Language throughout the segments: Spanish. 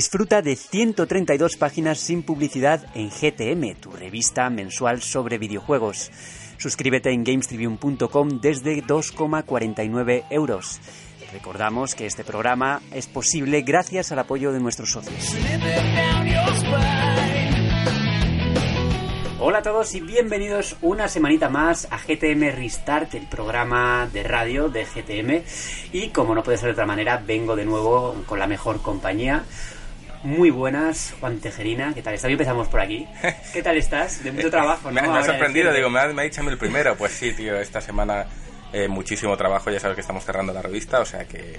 Disfruta de 132 páginas sin publicidad en GTM, tu revista mensual sobre videojuegos. Suscríbete en gamestribune.com desde 2,49 euros. Recordamos que este programa es posible gracias al apoyo de nuestros socios. Hola a todos y bienvenidos una semanita más a GTM Restart, el programa de radio de GTM. Y como no puede ser de otra manera, vengo de nuevo con la mejor compañía. Muy buenas, Juan Tejerina, ¿qué tal estás? Empezamos por aquí. ¿Qué tal estás? De mucho trabajo, ¿no? me, ha sorprendido, digo, me ha, me ha dicho el primero. Pues sí, tío, esta semana eh, muchísimo trabajo, ya sabes que estamos cerrando la revista, o sea que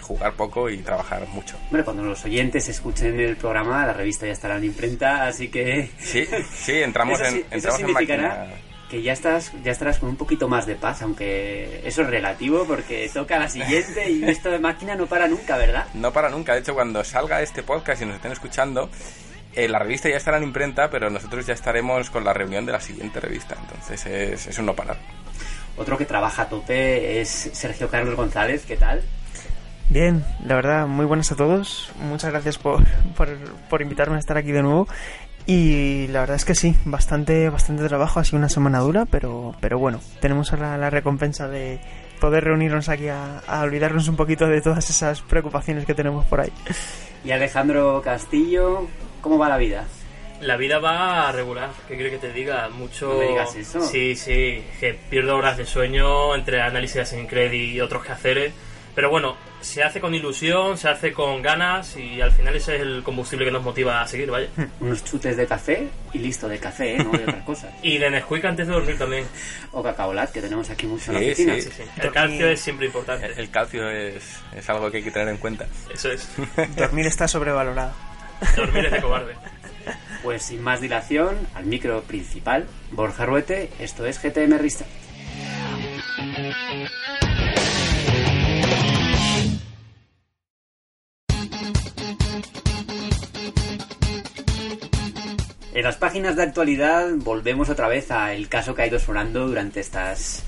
jugar poco y trabajar mucho. Bueno, cuando los oyentes escuchen el programa, la revista ya estará en imprenta, así que... Sí, sí, entramos en, entramos en máquina que ya estás ya estarás con un poquito más de paz, aunque eso es relativo porque toca la siguiente y esto de máquina no para nunca, ¿verdad? No para nunca, de hecho cuando salga este podcast y nos estén escuchando, eh, la revista ya estará en imprenta, pero nosotros ya estaremos con la reunión de la siguiente revista, entonces es, es un no parar. Otro que trabaja a tope es Sergio Carlos González, ¿qué tal? Bien, la verdad, muy buenas a todos. Muchas gracias por, por, invitarme a estar aquí de nuevo. Y la verdad es que sí, bastante, bastante trabajo, ha sido una semana dura, pero, pero bueno, tenemos ahora la recompensa de poder reunirnos aquí a, a, olvidarnos un poquito de todas esas preocupaciones que tenemos por ahí. Y Alejandro Castillo, ¿cómo va la vida? La vida va a regular, ¿qué quiere que te diga? Mucho... ¿No me digas eso? Sí, sí, que pierdo horas de sueño entre análisis en credit y otros quehaceres. Pero bueno, se hace con ilusión, se hace con ganas y al final ese es el combustible que nos motiva a seguir, vaya. Unos chutes de café y listo, de café, ¿eh? no de otras cosas. y de Nesquik antes de dormir también. O cacaolat, que tenemos aquí mucho en la oficina. Sí, sí. El calcio es siempre importante. El, calcio es, es algo que hay que tener en cuenta. Eso es. dormir está sobrevalorado. Dormir es de cobarde. Pues sin más dilación, al micro principal, Borja Ruete, esto es GTM Restart. En las páginas de actualidad volvemos otra vez al caso que ha ido sonando durante estas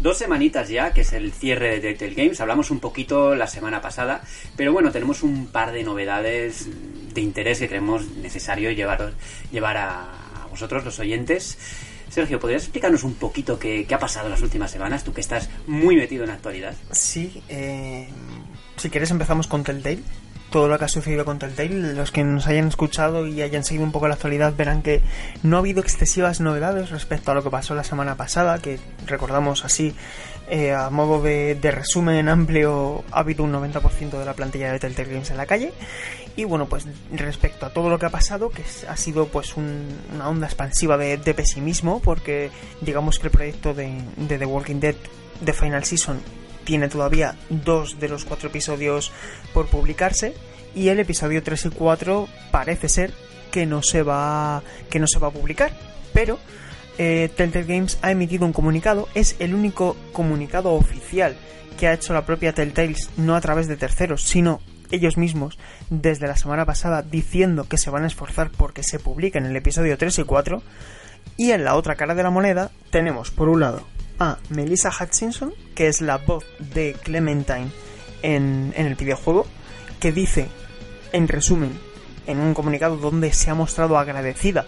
dos semanitas ya, que es el cierre de Telltale Games. Hablamos un poquito la semana pasada, pero bueno, tenemos un par de novedades de interés que creemos necesario llevar, llevar a, vosotros, los oyentes. Sergio, ¿podrías explicarnos un poquito qué, ha pasado en las últimas semanas? Tú que estás muy metido en la actualidad. Sí, eh, si quieres empezamos con Telltale todo lo que ha sucedido con Telltale. Los que nos hayan escuchado y hayan seguido un poco la actualidad verán que no ha habido excesivas novedades respecto a lo que pasó la semana pasada, que recordamos así, eh, a modo de, resumen amplio, ha habido un 90% de la plantilla de Telltale Games en la calle. Y bueno, pues respecto a todo lo que ha pasado, que ha sido pues una onda expansiva de, pesimismo, porque digamos que el proyecto de, de The Walking Dead de Final Season tiene todavía dos de los cuatro episodios por publicarse y el episodio 3 y 4 parece ser que no se va que no se va a publicar pero eh, Telltale Games ha emitido un comunicado es el único comunicado oficial que ha hecho la propia Telltale no a través de terceros sino ellos mismos desde la semana pasada diciendo que se van a esforzar porque se publiquen el episodio 3 y 4 y en la otra cara de la moneda tenemos por un lado a Melissa Hutchinson, que es la voz de Clementine en, el videojuego, que dice, en resumen, en un comunicado donde se ha mostrado agradecida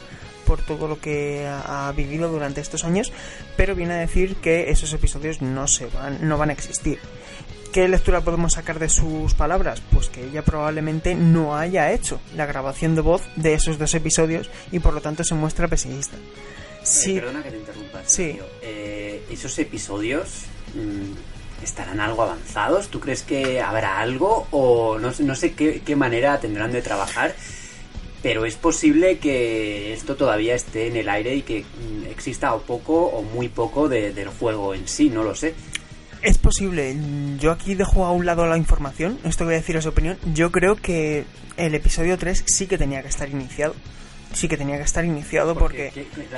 por todo lo que ha vivido durante estos años, pero viene a decir que esos episodios no se van, no van a existir. ¿Qué lectura podemos sacar de sus palabras? Pues que ella probablemente no haya hecho la grabación de voz de esos dos episodios y por lo tanto se muestra pesimista. Sí. perdona que te interrumpa. Sí. Eh, esos episodios mm, estarán algo avanzados. ¿Tú crees que habrá algo o no, no sé qué, manera tendrán de trabajar? Pero es posible que esto todavía esté en el aire y que mm, exista o poco o muy poco del juego en sí, no lo sé. Es posible. Yo aquí dejo a un lado la información. Esto voy a decir su opinión. Yo creo que el episodio 3 sí que tenía que estar iniciado sí que tenía que estar iniciado porque...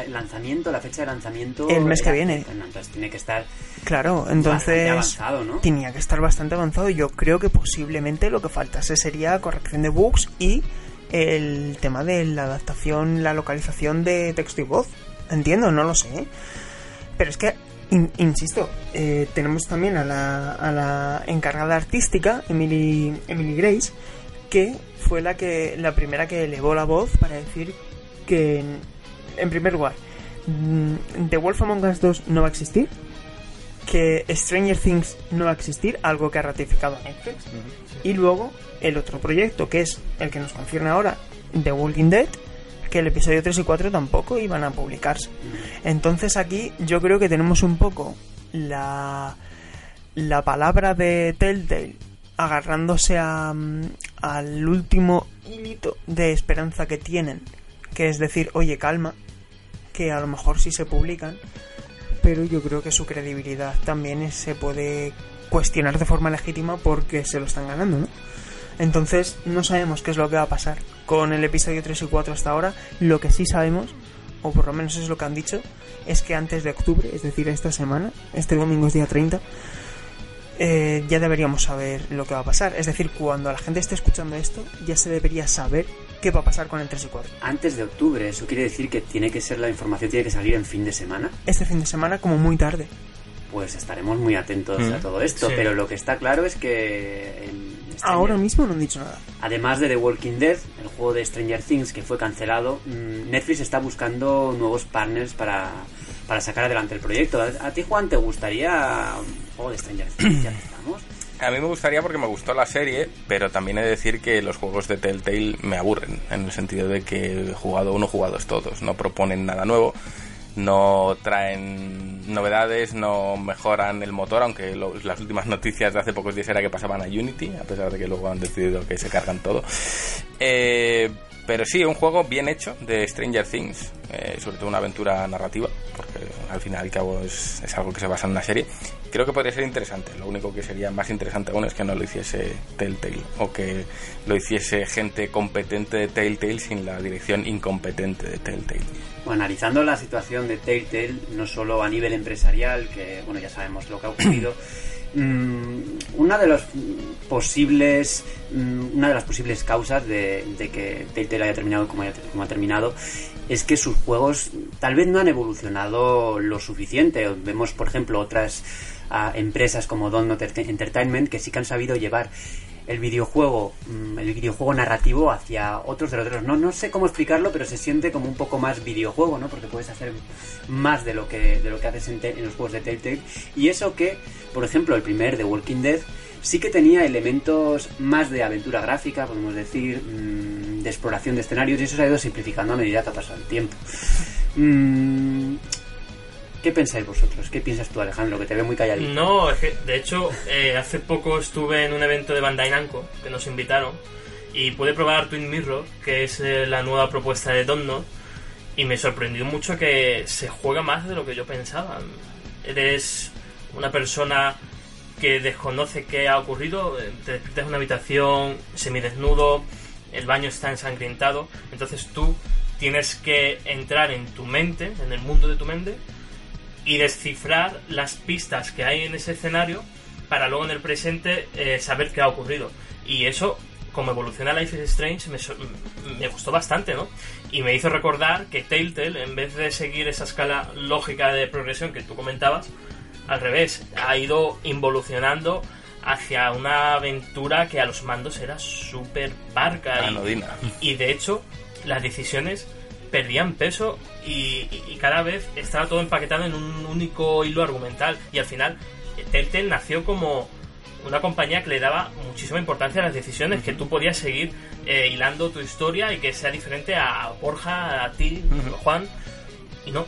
el lanzamiento, la fecha de lanzamiento... El mes que viene. Entonces tiene que estar... Claro, entonces... avanzado, ¿no? Tenía que estar bastante avanzado y yo creo que posiblemente lo que faltase sería corrección de bugs y el tema de la adaptación, la localización de texto y voz. Entiendo, no lo sé. Pero es que, insisto, eh, tenemos también a la, a la encargada artística, Emily, Emily Grace, que fue la que la primera que elevó la voz para decir que en, primer lugar mm, The Wolf Among Us 2 no va a existir que Stranger Things no va a existir algo que ha ratificado Netflix y luego el otro proyecto que es el que nos concierne ahora The Walking Dead que el episodio 3 y 4 tampoco iban a publicarse. Entonces aquí yo creo que tenemos un poco la la palabra de Telltale agarrándose a, mm, al último hilito de esperanza que tienen, que es decir, oye, calma, que a lo mejor sí se publican, pero yo creo que su credibilidad también se puede cuestionar de forma legítima porque se lo están ganando, ¿no? Entonces no sabemos qué es lo que va a pasar con el episodio 3 y 4 hasta ahora. Lo que sí sabemos, o por lo menos es lo que han dicho, es que antes de octubre, es decir, esta semana, este domingo es día 30, eh, ya deberíamos saber lo que va a pasar. Es decir, cuando la gente esté escuchando esto, ya se debería saber qué va a pasar con el 3 y 4. Antes de octubre, eso quiere decir que tiene que ser la información, tiene que salir en fin de semana. Este fin de semana como muy tarde. Pues estaremos muy atentos Mm. a todo esto. Sí. Pero lo que está claro es que. en Stranger- Ahora mismo no han dicho nada. Además de The Walking Dead, el juego de Stranger Things que fue cancelado, mm, Netflix está buscando nuevos partners para, para sacar adelante el proyecto. ¿A, ti, Juan, te gustaría juego de Stranger Things? Ya estamos. A mí me gustaría porque me gustó la serie, pero también he de decir que los juegos de Telltale me aburren, en el sentido de que jugado uno, jugados todos. No proponen nada nuevo, no traen novedades, no mejoran el motor, aunque las últimas noticias de hace pocos días era que pasaban a Unity, a pesar de que luego han decidido que se cargan todo. Eh, pero sí, un juego bien hecho de Stranger Things, eh, sobre todo una aventura narrativa, porque al final y al cabo es, es algo que se basa en una serie. Creo que podría ser interesante. Lo único que sería más interesante aún es que no lo hiciese Telltale o que lo hiciese gente competente de Telltale sin la dirección incompetente de Telltale. Bueno, analizando la situación de Telltale, no solo a nivel empresarial, que bueno, ya sabemos lo que ha ocurrido, una de mm, posibles mm, una de las posibles causas de, de que Telltale haya terminado como, ha terminado es que sus juegos tal vez no han evolucionado lo suficiente. Vemos, por ejemplo, otras ah, empresas como Donut Entertainment que sí que han sabido llevar el videojuego, mm, el videojuego narrativo hacia otros derroteros. No, no sé cómo explicarlo, pero se siente como un poco más videojuego, ¿no? Porque puedes hacer más de lo que, de lo que haces en, los juegos de Telltale. Y eso que, por ejemplo, el primer The Walking Dead sí que tenía elementos más de aventura gráfica, podemos decir, mm, de exploración de escenarios, y eso se ha ido simplificando a medida que ha pasado el tiempo. ¿Qué pensáis vosotros? ¿Qué piensas tú, Alejandro? Que te veo muy calladito. No, es que de hecho eh, hace poco estuve en un evento de Bandai Namco que nos invitaron y pude probar Twin Mirror, que es eh, la nueva propuesta de Donut y me sorprendió mucho que se juega más de lo que yo pensaba. Eres una persona que desconoce qué ha ocurrido, eh, te despiertas en una habitación semidesnudo, el baño está ensangrentado, entonces tú tienes que entrar en tu mente, en el mundo de tu mente, y descifrar las pistas que hay en ese escenario para luego en el presente eh, saber qué ha ocurrido. Y eso, como evoluciona Life is Strange, me, gustó bastante, ¿no? Y me hizo recordar que Telltale, en vez de seguir esa escala lógica de progresión que tú comentabas, al revés, ha ido involucionando hacia una aventura que a los mandos era súper parca. y- y de hecho las decisiones perdían peso y, y- y cada vez estaba todo empaquetado en un único hilo argumental. Y al final Telltale nació como una compañía que le daba muchísima importancia a las decisiones que tú podías seguir eh, hilando tu historia y que sea diferente a Borja, a ti, Juan. Y no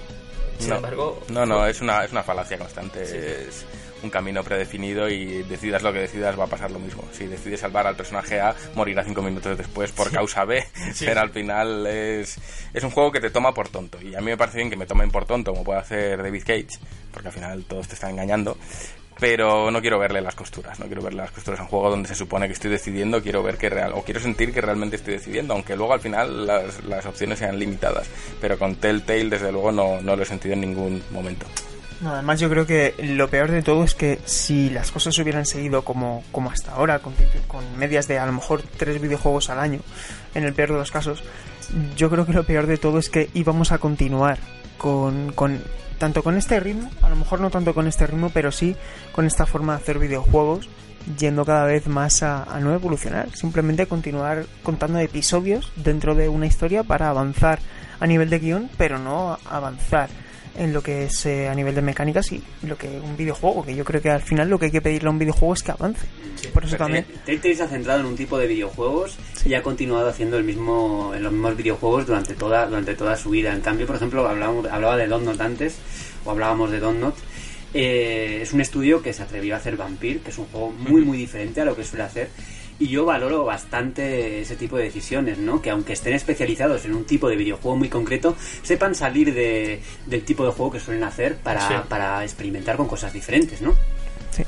sin no, embargo no, no, es una, es una falacia constante. Es un camino predefinido y decidas lo que decidas va a pasar lo mismo. Si decides salvar al personaje A, morirá cinco minutos después por causa B. Sí. Pero al final es, es un juego que te toma por tonto. Y a mí me parece bien que me tomen por tonto, como puede hacer David Cage, porque al final todos te están engañando. Pero no quiero verle las costuras, no quiero verle las costuras a un juego donde se supone que estoy decidiendo, quiero ver que real, o quiero sentir que realmente estoy decidiendo, aunque luego al final las, opciones sean limitadas. Pero con Telltale, desde luego, no, no lo he sentido en ningún momento. No, además yo creo que lo peor de todo es que si las cosas hubieran seguido como, como hasta ahora, con, con medias de a lo mejor tres videojuegos al año, en el peor de los casos, yo creo que lo peor de todo es que íbamos a continuar con, con tanto con este ritmo, a lo mejor no tanto con este ritmo, pero sí con esta forma de hacer videojuegos, yendo cada vez más a, no evolucionar, simplemente continuar contando episodios dentro de una historia para avanzar a nivel de guion, pero no avanzar en lo que es eh, a nivel de mecánicas y lo que un videojuego, que yo creo que al final lo que hay que pedirle a un videojuego es que avance. Por eso también... Telltale se ha centrado en un tipo de videojuegos y ha continuado haciendo el mismo en los mismos videojuegos durante toda durante toda su vida. En cambio, por ejemplo, hablábamos, hablaba de Donut antes, o hablábamos de Donut. Eh, es un estudio que se atrevió a hacer Vampire, que es un juego muy muy diferente a lo que suele hacer y yo valoro bastante ese tipo de decisiones, ¿no? Que aunque estén especializados en un tipo de videojuego muy concreto, sepan salir de, del tipo de juego que suelen hacer para, Sí. para experimentar con cosas diferentes, ¿no? Sí.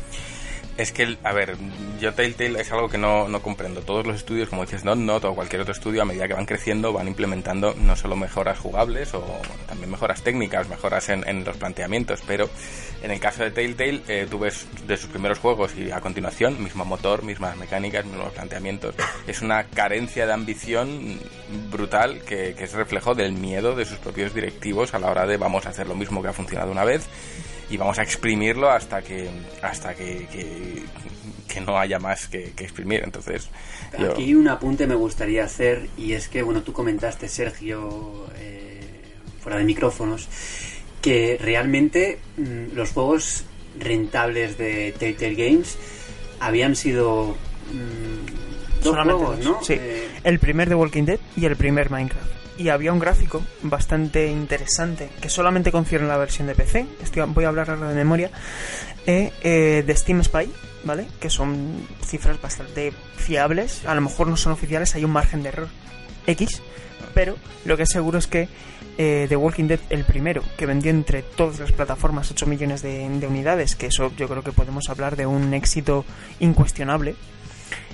Es que, a ver, yo Telltale es algo que no, no comprendo. Todos los estudios, como dices, no, no, o cualquier otro estudio, a medida que van creciendo, van implementando no solo mejoras jugables, o también mejoras técnicas, mejoras en, en los planteamientos, pero en el caso de Telltale, eh, tú ves de sus primeros juegos y a continuación, mismo motor, mismas mecánicas, mismos planteamientos. Es una carencia de ambición brutal que, que es reflejo del miedo de sus propios directivos a la hora de vamos a hacer lo mismo que ha funcionado una vez y vamos a exprimirlo hasta que hasta que, que, que no haya más que, que exprimir entonces yo- Aquí un apunte me gustaría hacer y es que, bueno, tú comentaste, Sergio, eh, fuera de micrófonos, que realmente mm, los juegos rentables de Telltale Games habían sido mm, dos Solamente juegos, dos, ¿no? sí. Eh, El primer de Walking Dead y el primer Minecraft. Y había un gráfico bastante interesante que solamente concierne la versión de PC. Estoy, voy a hablar ahora de memoria. eh, eh, de Steam Spy, ¿vale? Que son cifras bastante fiables. A lo mejor no son oficiales, hay un margen de error X. Pero lo que es seguro es que eh, The Walking Dead, el primero, que vendió entre todas las plataformas 8 millones de, de unidades, que eso yo creo que podemos hablar de un éxito incuestionable.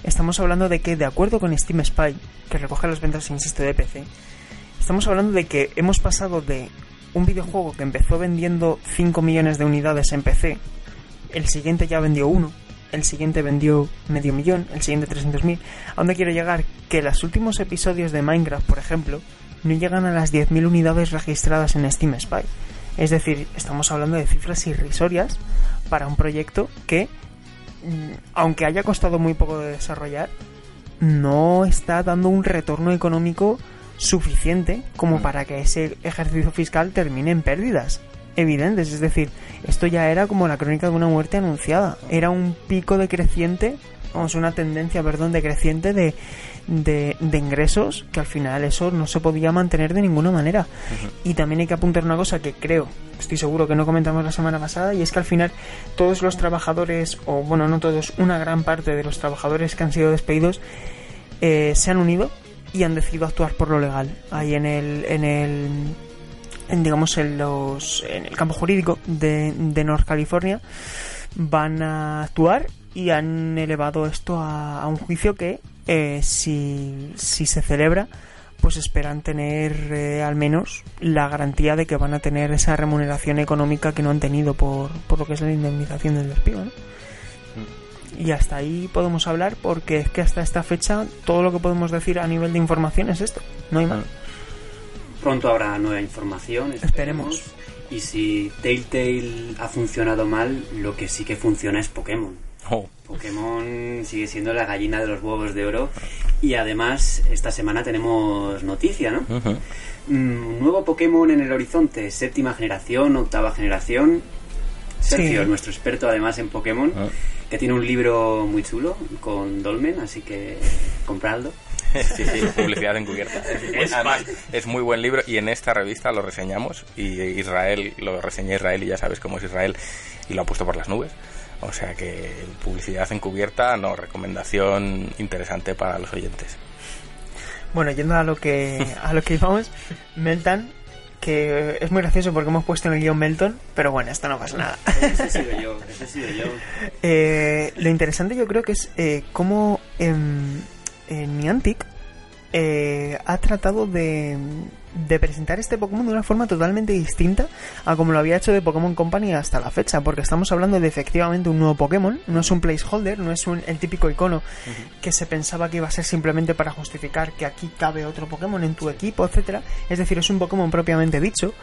Estamos hablando de que, de acuerdo con Steam Spy, que recoge las ventas, insisto, de PC, estamos hablando de que hemos pasado de un videojuego que empezó vendiendo 5 millones de unidades en PC, el siguiente ya vendió uno, el siguiente vendió medio millón, el siguiente 300.000. ¿A dónde quiero llegar? Que los últimos episodios de Minecraft, por ejemplo, no llegan a las 10.000 unidades registradas en Steam Spy. Es decir, estamos hablando de cifras irrisorias para un proyecto que, mm, aunque haya costado muy poco de desarrollar, no está dando un retorno económico suficiente como Mm. para que ese ejercicio fiscal termine en pérdidas evidentes. Es decir, esto ya era como la crónica de una muerte anunciada. Era un pico decreciente, vamos, una tendencia, perdón, decreciente de, de, de ingresos que al final eso no se podía mantener de ninguna manera. Y también hay que apuntar una cosa que creo, estoy seguro que no comentamos la semana pasada, y es que al final todos los trabajadores, o bueno, no todos, una gran parte de los trabajadores que han sido despedidos, eh, se han unido y han decidido actuar por lo legal. Ahí en el, en el, en, digamos, en los, en el campo jurídico de, de North California, van a actuar y han elevado esto a, un juicio que, eh, si, si se celebra, pues esperan tener eh, al menos la garantía de que van a tener esa remuneración económica que no han tenido por, por lo que es la indemnización del despido. ¿no? Y hasta ahí podemos hablar porque es que hasta esta fecha todo lo que podemos decir a nivel de información es esto, no hay más. Pronto habrá nueva información. Esperemos. Y si Telltale ha funcionado mal, lo que sí que funciona es Pokémon. Oh, Pokémon sigue siendo la gallina de los huevos de oro. Y además, esta semana tenemos noticia, ¿no? Mm, nuevo Pokémon en el horizonte, séptima generación, octava generación. Sergio, Sí. nuestro experto además en Pokémon, Ah. que tiene un libro muy chulo con Dolmen, así que compradlo. sí, sí, publicidad encubierta. Es, además, es muy buen libro y en esta revista lo reseñamos y Israel, lo reseñé Israel y ya sabes cómo es Israel y lo ha puesto por las nubes. O sea que publicidad encubierta, no, recomendación interesante para los oyentes. Bueno, yendo a lo que a lo que íbamos, Meltan, que es muy gracioso porque hemos puesto en el guion Melton, pero bueno, esto no pasa nada. Ese he sido yo, ese he sido yo. Eh, lo interesante yo creo que es eh, cómo em, eh, Niantic eh, ha tratado de, de presentar este Pokémon de una forma totalmente distinta a como lo había hecho de Pokémon Company hasta la fecha, porque estamos hablando de efectivamente un nuevo Pokémon, no es un placeholder, no es un, el típico icono que se pensaba que iba a ser simplemente para justificar que aquí cabe otro Pokémon en tu equipo, etcétera. Es decir, es un Pokémon propiamente dicho.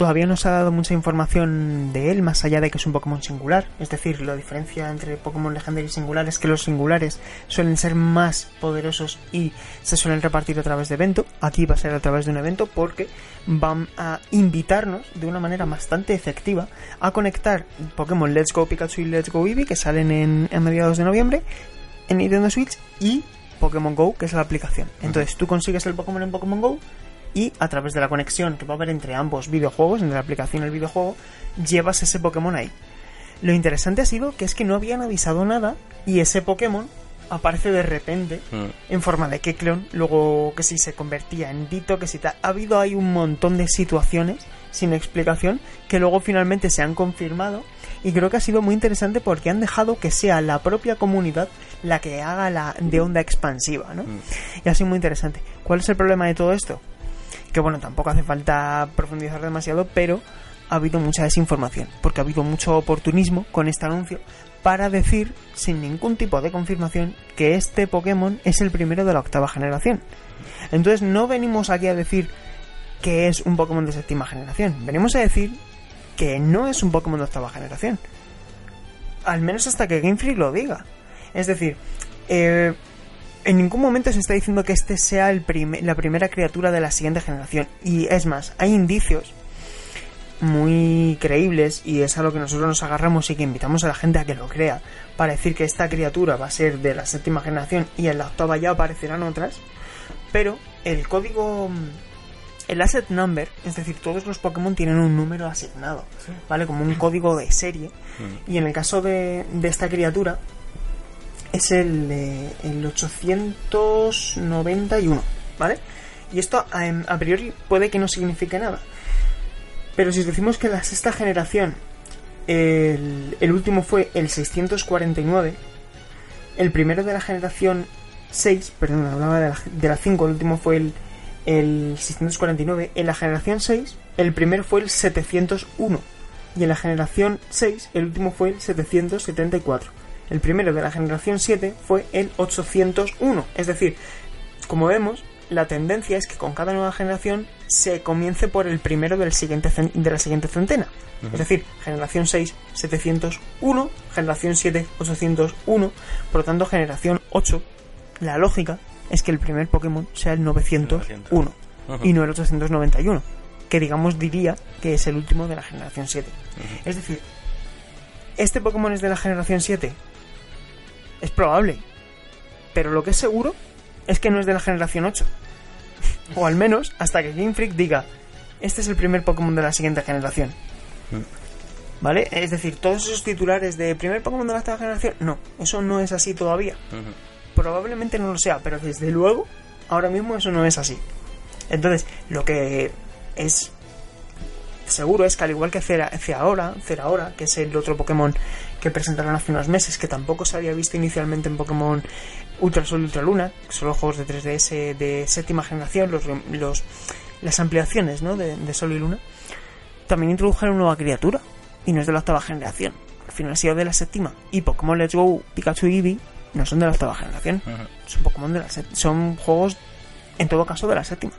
Todavía no se ha dado mucha información de él, más allá de que es un Pokémon singular. Es decir, la diferencia entre Pokémon legendario y singular es que los singulares suelen ser más poderosos y se suelen repartir a través de evento. Aquí va a ser a través de un evento porque van a invitarnos de una manera bastante efectiva a conectar Pokémon Let's Go Pikachu y Let's Go Eevee que salen en, en mediados de noviembre en Nintendo Switch y Pokémon Go, que es la aplicación. Entonces tú consigues el Pokémon en Pokémon Go y a través de la conexión que va a haber entre ambos videojuegos, entre la aplicación y el videojuego, llevas ese Pokémon ahí. Lo interesante ha sido que es que no habían avisado nada y ese Pokémon aparece de repente Mm. en forma de Kecleon, luego que si se convertía en Dito, que si tal. Ha habido ahí un montón de situaciones sin explicación que luego finalmente se han confirmado y creo que ha sido muy interesante porque han dejado que sea la propia comunidad la que haga la de onda expansiva, ¿no? Y ha sido muy interesante. ¿Cuál es el problema de todo esto? Que bueno, tampoco hace falta profundizar demasiado, pero ha habido mucha desinformación, porque ha habido mucho oportunismo con este anuncio para decir, sin ningún tipo de confirmación, que este Pokémon es el primero de la octava generación. Entonces no venimos aquí a decir que es un Pokémon de séptima generación, venimos a decir que no es un Pokémon de octava generación. Al menos hasta que Game Freak lo diga. Es decir, eh, en ningún momento se está diciendo que este sea el la primera criatura de la siguiente generación. Y es más, hay indicios muy creíbles y es a lo que nosotros nos agarramos y que invitamos a la gente a que lo crea. Para decir que esta criatura va a ser de la séptima generación y en la octava ya aparecerán otras. Pero el código el asset number es decir todos los Pokémon tienen un número asignado vale como un código de serie. Y en el caso de, de esta criatura es el, eh, el 891 vale y esto a, a priori puede que no signifique nada pero si os decimos que la sexta generación, el, el último fue el 649, el primero de la generación 6, perdón, hablaba de la, de la 5, el último fue el, el 649, en la generación 6, el primero fue el 701, y en la generación 6, el último fue el 774. El primero de la generación 7 fue el 801, es decir, como vemos, la tendencia es que con cada nueva generación se comience por el primero del siguiente de la siguiente centena. Es decir, generación 6, 701, generación 7, 801, por lo tanto, generación 8, la lógica es que el primer Pokémon sea el 901 Ujú. y no el 891, que digamos diría que es el último de la generación 7. Es decir, ¿este Pokémon es de la generación 7? Es probable, pero lo que es seguro es que no es de la generación 8. O al menos hasta que Game Freak diga, este es el primer Pokémon de la siguiente generación. ¿Vale? Es decir, todos esos titulares de primer Pokémon de la octava generación, no, eso no es así todavía. Probablemente no lo sea, pero desde luego, ahora mismo eso no es así. Entonces, lo que es seguro es que al igual que Cera, Ceraora, Ceraora, que es el otro Pokémon que presentaron hace unos meses, que tampoco se había visto inicialmente en Pokémon Ultra Sol y Ultra Luna, que son los juegos de 3DS de séptima generación, los, los las ampliaciones ¿no? de, de Sol y Luna, también introdujeron una nueva criatura, y no es de la octava generación. Al final ha sido de la séptima. Y Pokémon Let's Go, Pikachu y Eevee no son de la octava generación. Son Pokémon de la son juegos, en todo caso, de la séptima.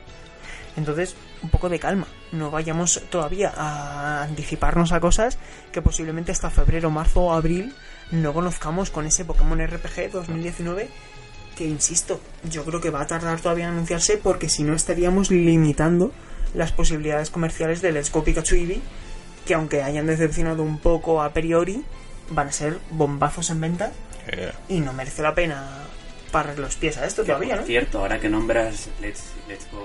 Entonces, un poco de calma. No vayamos todavía a anticiparnos a cosas que posiblemente hasta febrero, marzo o abril no conozcamos con ese Pokémon RPG 2019 que, insisto, yo creo que va a tardar todavía en anunciarse porque si no estaríamos limitando las posibilidades comerciales de Let's Go Pikachu Eevee que aunque hayan decepcionado un poco a priori, van a ser bombazos en venta Eh, y no merece la pena parar los pies a esto todavía, ¿no? Por cierto, ahora que nombras Let's, Let's Go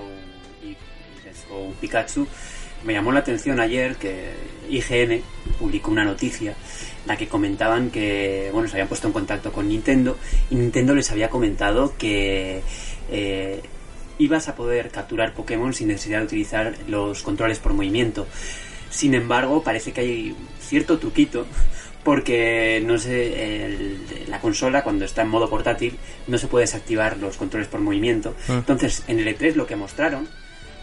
Let's Go Pikachu, me llamó la atención ayer que IGN publicó una noticia en la que comentaban que, bueno, se habían puesto en contacto con Nintendo y Nintendo les había comentado que eh, ibas a poder capturar Pokémon sin necesidad de utilizar los controles por movimiento. Sin embargo, parece que hay cierto truquito porque no sé, el- la consola cuando está en modo portátil no se puede desactivar los controles por movimiento. Mm. Entonces, en el E3 lo que mostraron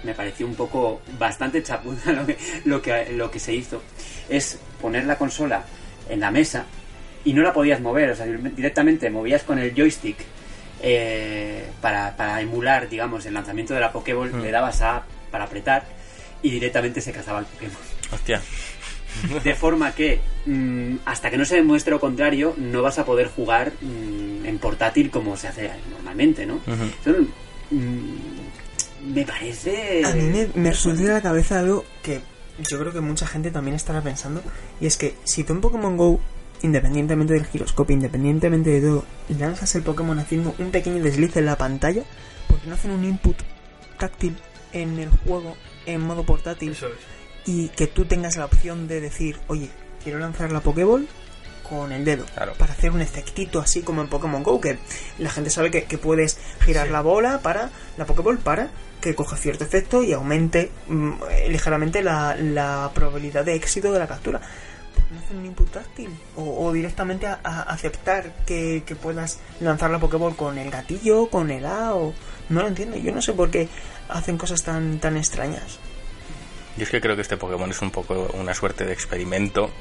me pareció un poco bastante chapuza lo que, lo que, lo que se hizo, es poner la consola en la mesa y no la podías mover, o sea, directamente movías con el joystick eh, para, para emular, digamos, el lanzamiento de la Pokéball, Mm. le dabas a para apretar y directamente se cazaba el Pokémon. Hostia. De forma que mm, hasta que no se demuestre lo contrario, no vas a poder jugar mm, en portátil como se hace normalmente, ¿no? Mm, me parece... A mí me, me resulta en la cabeza algo que yo creo que mucha gente también estará pensando. Y es que si tú en Pokémon Go, independientemente del giroscopio, independientemente de todo, lanzas el Pokémon haciendo un pequeño desliz en la pantalla, ¿por qué no hacen un input táctil en el juego en modo portátil? Eso es. y que tú tengas la opción de decir, oye, quiero lanzar la Pokéball con el dedo Claro. para hacer un efectito así como en Pokémon Go que la gente sabe que, que puedes girar Sí. la bola para la Pokéball para que coja cierto efecto y aumente mm, eh, ligeramente la, la probabilidad de éxito de la captura. ¿Por qué no hacen un input táctil o, directamente a, a aceptar que, que puedas lanzar la Pokéball con el gatillo con el A o no lo entiendo. Yo no sé por qué hacen cosas tan tan extrañas Yo es que creo que este Pokémon es un poco una suerte de experimento.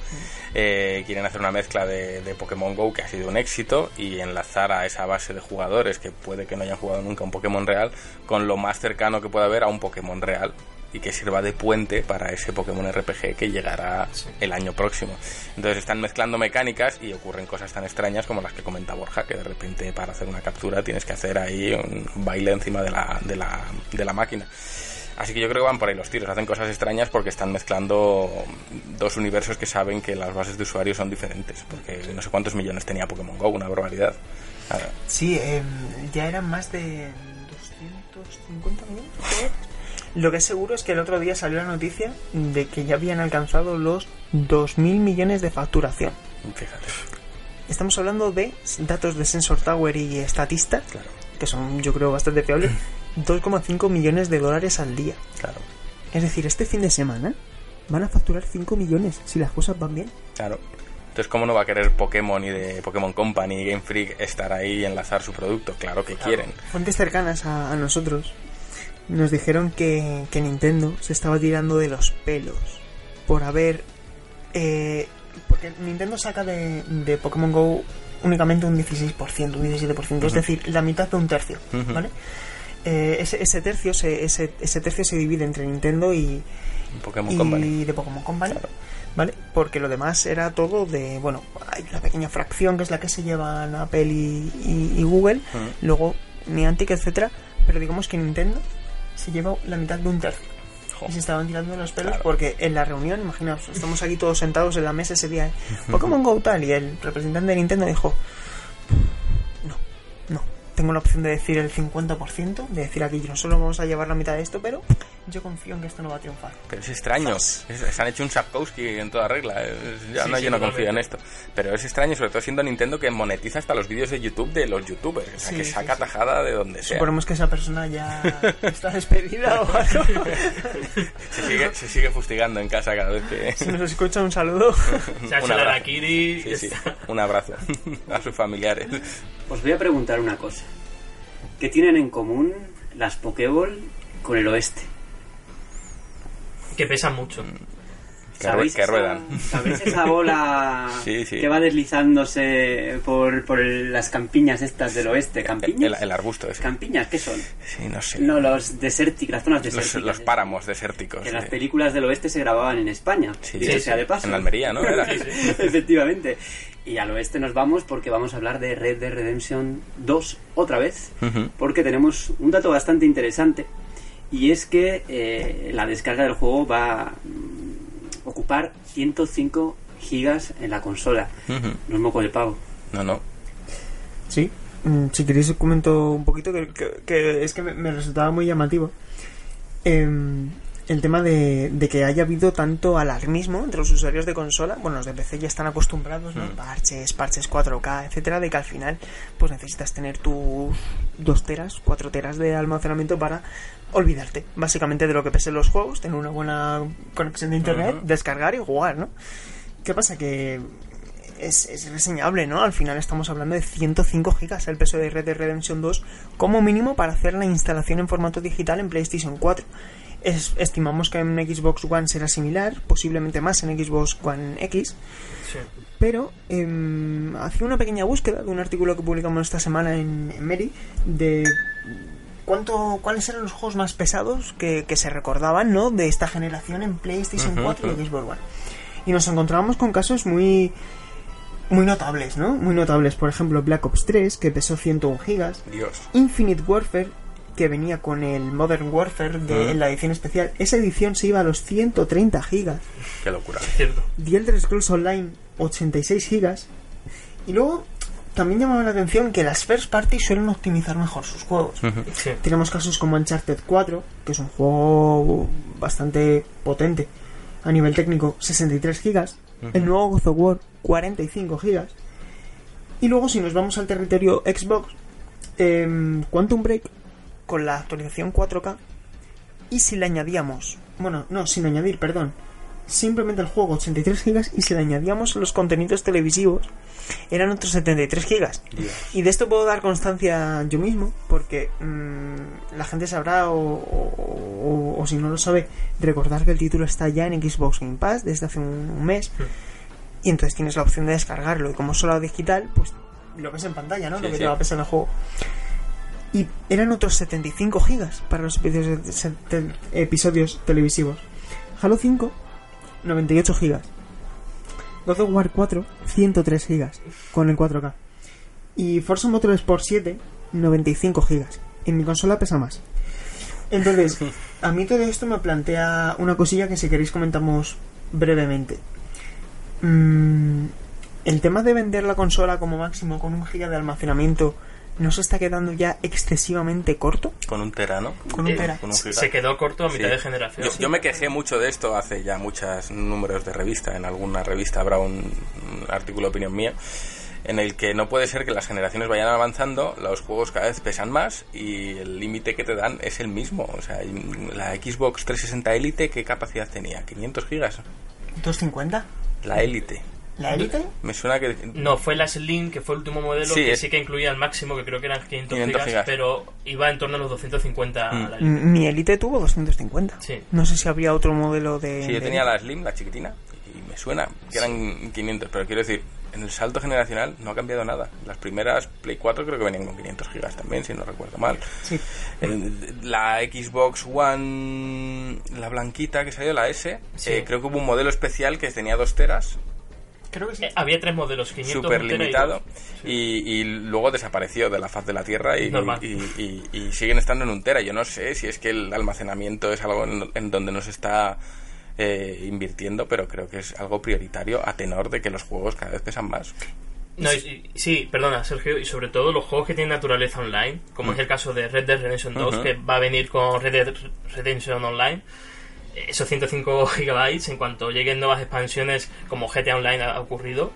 Eh, quieren hacer una mezcla de, de Pokémon Go que ha sido un éxito y enlazar a esa base de jugadores que puede que no hayan jugado nunca un Pokémon real con lo más cercano que pueda haber a un Pokémon real y que sirva de puente para ese Pokémon RPG que llegará el año próximo. Entonces están mezclando mecánicas y ocurren cosas tan extrañas como las que comenta Borja, que de repente para hacer una captura tienes que hacer ahí un baile encima de la, de la, de la máquina. Así que yo creo que van por ahí los tiros, hacen cosas extrañas porque están mezclando dos universos que saben que las bases de usuarios son diferentes, porque no sé cuántos millones tenía Pokémon Go, una barbaridad. Ah, Sí, eh, ya eran más de 250 millones. Lo que es seguro es que el otro día salió la noticia de que ya habían alcanzado los 2.000 millones de facturación. Fíjate, Estamos hablando de datos de Sensor Tower y Statista, claro, que son yo creo bastante fiables, 2,5 millones de dólares al día. claro, Es decir, este fin de semana van a facturar 5 millones si las cosas van bien. claro. Entonces, ¿cómo no va a querer Pokémon y de Pokémon Company y Game Freak estar ahí y enlazar su producto? Claro que quieren. Fuentes cercanas a, a nosotros nos dijeron que, que Nintendo se estaba tirando de los pelos por haber... eh, porque Nintendo saca de, de Pokémon Go únicamente un 16%, un 17%, es decir, la mitad de un tercio. ¿vale? Eh, ese, ese tercio se, ese, ese tercio se divide entre Nintendo y, Pokémon y Company. de Pokémon Company, Claro. ¿vale? Porque lo demás era todo de, bueno, hay una pequeña fracción que es la que se llevan Apple y, y- y Google, Ujú. luego Niantic, etcétera, pero digamos que Nintendo se lleva la mitad de un tercio. Y se estaban tirando los pelos Claro. porque en la reunión, imaginaos, estamos aquí todos sentados en la mesa ese día, ¿eh? Pokémon Go tal, y el representante de Nintendo dijo, no, no, tengo la opción de decir el 50%, de decir aquí no solo vamos a llevar la mitad de esto, pero yo confío en que esto no va a triunfar. Pero es extraño. Es- se han hecho un Sapkowski en toda regla. Es- ya Sí, no, sí, yo no confío en esto. Pero es extraño, sobre todo siendo Nintendo que monetiza hasta los vídeos de YouTube de los youtubers. O sea, Sí, que saca sí. tajada de donde sea. Suponemos que esa persona ya está despedida o algo. Se sigue, se sigue fustigando en casa cada vez que. Si nos escucha, un saludo. Se ha hecho Un abrazo. Rakiri. Sí, sí. Un abrazo a sus familiares. Os voy a preguntar una cosa. ¿Qué tienen en común las Pokéball con el oeste? Que pesa mucho. Que, rue- que esa- ruedan. ¿Sabéis esa bola Sí, sí. que va deslizándose por, por el- las campiñas estas del oeste? El, ¿Campiñas? el arbusto ese. ¿Campiñas qué son? Sí, no sé. No, los desérticos, las zonas los, desérticas. los páramos desérticos. Que sí. las películas del oeste se grababan en España. Sí, sí, sea de paso. En Almería, ¿no? Efectivamente. Y al oeste nos vamos porque vamos a hablar de Red Dead Redemption 2 otra vez. Ujú. Porque tenemos un dato bastante interesante. Y es que eh, la descarga del juego va ocupar 105 gigas en la consola. No es moco de pavo. No, no. Sí, mm, si queréis os comento un poquito que, que- que es que me, me resultaba muy llamativo Em, el tema de, de que haya habido tanto alarmismo entre los usuarios de consola, bueno, los de PC ya están acostumbrados, ¿no? Mm. Parches, parches 4K, etcétera, de que al final pues necesitas tener tus 2 teras, 4 teras de almacenamiento para olvidarte básicamente de lo que pesen los juegos, tener una buena conexión de internet, descargar y jugar, ¿no? ¿Qué pasa? Que es, es reseñable, ¿no? Al final estamos hablando de 105 gigas el peso de Red Dead Redemption 2 como mínimo para hacer la instalación en formato digital en PlayStation 4. Es- estimamos que en Xbox One será similar, posiblemente más en Xbox One X. Sí. Pero em, hacía una pequeña búsqueda de un artículo que publicamos esta semana en, en Meri de cuánto, cuáles eran los juegos más pesados que, que se recordaban ¿no? de esta generación en PlayStation Ujú, 4 y. Xbox One. Y nos encontrábamos con casos muy muy notables, ¿no? Muy notables. Por ejemplo, Black Ops 3, que pesó 101 gigas. Dios. Infinite Warfare, que venía con el Modern Warfare de, en la edición especial. Esa edición se iba a los 130 gigas. Qué locura. Cierto. The Elder Scrolls Online 86 gigas y luego también llamaba la atención que las first party suelen optimizar mejor sus juegos. Sí. tenemos casos como Uncharted 4 que es un juego bastante potente a nivel técnico 63 gigas el nuevo God of War 45 gigas y luego si nos vamos al territorio Xbox em, Quantum Break con la actualización 4K y si le añadíamos bueno no sin añadir perdón simplemente el juego 83 gigas y si le añadíamos los contenidos televisivos eran otros 73 gigas Dios. y de esto puedo dar constancia yo mismo porque mm, la gente sabrá o, o- o- o si no lo sabe recordar que el título está ya en Xbox Game Pass desde hace un, un mes y entonces tienes la opción de descargarlo y como es solo digital pues lo ves en pantalla ¿no? Sí, lo que sí. te va a pesar el juego y eran otros 75 gigas para los episodios, televisivos. Halo 5 98 gigas. God of War 4 103 gigas con el 4K y Forza Motorsport 7 95 gigas. En mi consola pesa más. Entonces a mí todo esto me plantea una cosilla que si queréis comentamos brevemente. Mm, el tema de vender la consola como máximo con un giga de almacenamiento no se está quedando ya excesivamente corto Con un tera, ¿no? con un Eh, tera Con un. Se quedó corto a mitad Sí. de generación. Yo, yo me quejé mucho de esto hace ya muchos números de revista. En alguna revista habrá un, un artículo de opinión mía en el que no puede ser que las generaciones vayan avanzando, los juegos cada vez pesan más y el límite que te dan es el mismo. O sea, la Xbox 360 Elite, ¿qué capacidad tenía? ¿500 gigas? 250 La Elite. La Elite Me suena que... No, fue la Slim, que fue el último modelo, Sí, que es- sí que incluía el máximo, que creo que eran 500, 500 gigas, gigas. pero iba en torno a los 250 Mm. la M- mi Elite tuvo 250 Sí. no sé si habría otro modelo de Sí, yo de- tenía la Slim, la chiquitina, y me suena que eran 500, pero quiero decir, en el salto generacional no ha cambiado nada. Las primeras Play 4 creo que venían con 500 gigas también, si no recuerdo mal. sí El- la Xbox One, la blanquita que salió, la S, Sí. eh, creo que hubo un modelo especial que tenía 2 teras, creo que sí Eh, había tres modelos, 500 súper un tera y limitado, y, y luego desapareció de la faz de la Tierra y, Normal. y- y- y siguen estando en un tera. Yo no sé si es que el almacenamiento es algo en, en donde no se está eh, invirtiendo, pero creo que es algo prioritario a tenor de que los juegos cada vez pesan más. No, y- y- sí, perdona, Sergio, y sobre todo los juegos que tienen naturaleza online, como es el caso de Red Dead Redemption 2, Ujú. que va a venir con Red Dead Redemption Online. Esos 105 gigabytes, en cuanto lleguen nuevas expansiones como GTA Online ha ocurrido,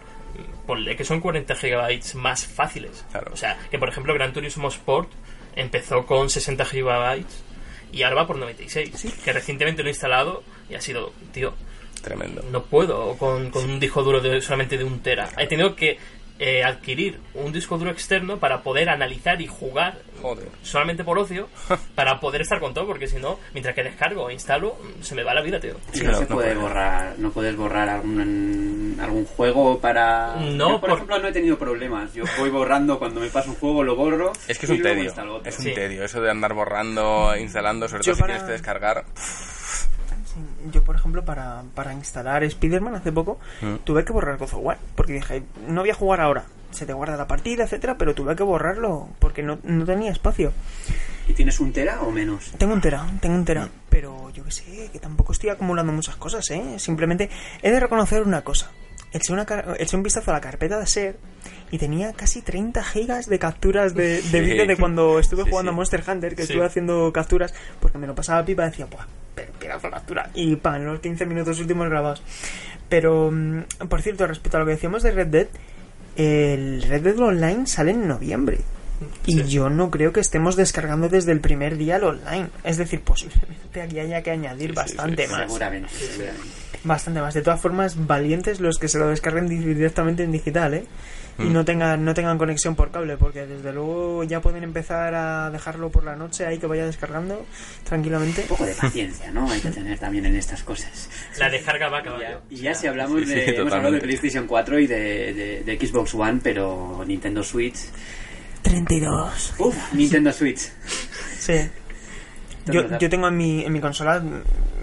ponle que son 40 gigabytes más fáciles. Claro. O sea, que por ejemplo Gran Turismo Sport empezó con 60 gigabytes y ahora va por 96. Que recientemente lo he instalado y ha sido, tío, Tremendo. no puedo con, con un disco duro de, solamente de un tera. He tenido que eh, adquirir un disco duro externo para poder analizar y jugar Joder. solamente por ocio para poder estar con todo, porque si no, mientras que descargo e instalo, se me va la vida, tío. Sí, no, no, se no puede puede. borrar, no puedes borrar algún, algún juego para... No, Yo, por, por- ejemplo, no he tenido problemas. Yo voy borrando cuando me pasa un juego, lo borro. Es que es y un tedio. Es un Sí. tedio. Eso de andar borrando, instalando, sobre Yo todo si para- quieres que descargar. Yo, por ejemplo, para, para instalar Spider-Man hace poco, Mm. tuve que borrar God of War. Porque dije, no voy a jugar ahora. Se te guarda la partida, etcétera, pero tuve que borrarlo porque no, no tenía espacio. ¿Y tienes un tera o menos? Tengo un tera, tengo un tera. Pero yo que sé, que tampoco estoy acumulando muchas cosas, ¿eh? Simplemente he de reconocer una cosa. Eché, una eché un vistazo a la carpeta de ser y tenía casi 30 gigas de capturas de, de Sí. vídeo de cuando estuve Sí, jugando sí. a Monster Hunter, que Sí. estuve haciendo capturas porque me lo pasaba pipa y decía, ¡buah! Pero pedazo. Y pan, los 15 minutos últimos grabados. Pero, mm, por cierto, respecto a lo que decíamos de Red Dead, el Red Dead Online sale en noviembre. Y Sí. yo no creo que estemos descargando desde el primer día el online. Es decir, posiblemente aquí haya que añadir Sí, bastante sí, más. Seguramente, seguramente. Bastante más. De todas formas, valientes los que se lo descarguen di- directamente en digital, ¿eh? Y Mm. no tengan, no tengan conexión por cable, porque desde luego ya pueden empezar a dejarlo por la noche ahí que vaya descargando tranquilamente. Un poco de paciencia, ¿no? Hay que tener también en estas cosas. La descarga va a Y ya, caballo. y ya si hablamos Sí, sí, de... hemos hablado de totalmente. PlayStation 4 y de, de- de Xbox One, pero Nintendo Switch... 32. Uf, Nintendo Switch. Sí. Yo, yo tengo en mi, en mi consola,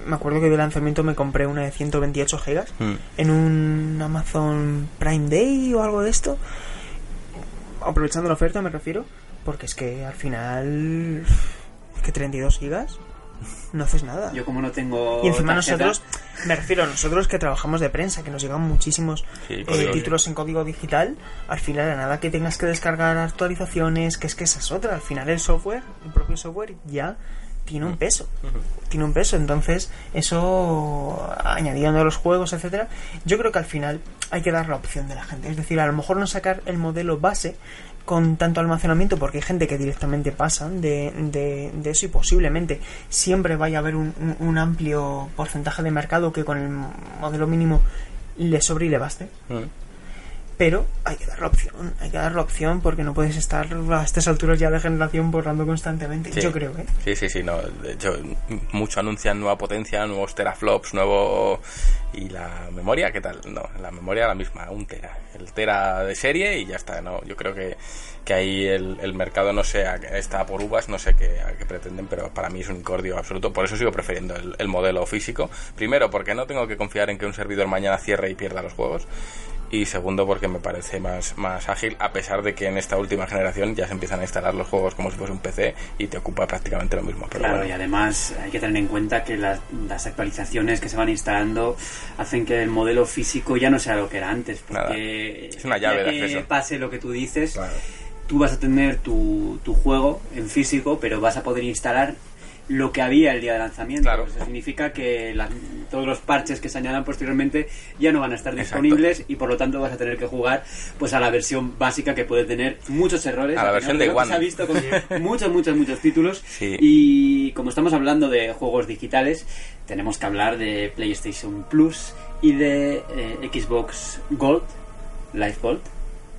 me acuerdo que de lanzamiento me compré una de 128 gigas Mm. en un Amazon Prime Day o algo de esto. Aprovechando la oferta me refiero, porque es que al final es que 32 gigas no haces nada. Yo como no tengo y encima tarjeta, nosotros, me refiero a nosotros que trabajamos de prensa, que nos llegan muchísimos Sí, eh, títulos en código digital, al final a nada que tengas que descargar actualizaciones, que es que esa es otra, al final el software, el propio software ya tiene un peso, tiene un peso, entonces eso añadiendo los juegos, etcétera, yo creo que al final hay que dar la opción de la gente, es decir, a lo mejor no sacar el modelo base con tanto almacenamiento porque hay gente que directamente pasan de, de, de eso y posiblemente siempre vaya a haber un amplio porcentaje de mercado que con el modelo mínimo le sobre y le baste Mm. Pero hay que dar la opción hay que dar la opción porque no puedes estar a estas alturas ya de generación borrando constantemente Sí. yo creo ¿eh? Sí, sí, sí, no. De hecho, mucho anuncian nueva potencia, nuevos teraflops, nuevo. ¿Y la memoria qué tal? No, la memoria la misma, un tera. El tera de serie y ya está, ¿no? Yo creo que, que ahí el, el mercado no sé, está por uvas, no sé qué, a qué pretenden, pero para mí es un incordio absoluto. Por eso sigo prefiriendo el, el modelo físico. Primero, porque no tengo que confiar en que un servidor mañana cierre y pierda los juegos. Y segundo, porque me parece más, más ágil, a pesar de que en esta última generación ya se empiezan a instalar los juegos como si fuese un PC y te ocupa prácticamente lo mismo. Pero Claro, bueno. y además hay que tener en cuenta que las, las actualizaciones que se van instalando hacen que el modelo físico ya no sea lo que era antes. Nada. Porque Es una llave ya de que pase lo que tú dices, Claro. tú vas a tener tu, tu juego en físico, pero vas a poder instalar lo que había el día de lanzamiento. Claro. Eso significa que la- todos los parches que se añadan posteriormente ya no van a estar Exacto. disponibles y por lo tanto vas a tener que jugar pues a la versión básica que puede tener muchos errores. A la versión de One. Se ha visto con muchos, muchos, muchos títulos. Sí. Y como estamos hablando de juegos digitales, tenemos que hablar de PlayStation Plus y de eh, Xbox Gold, Live Gold.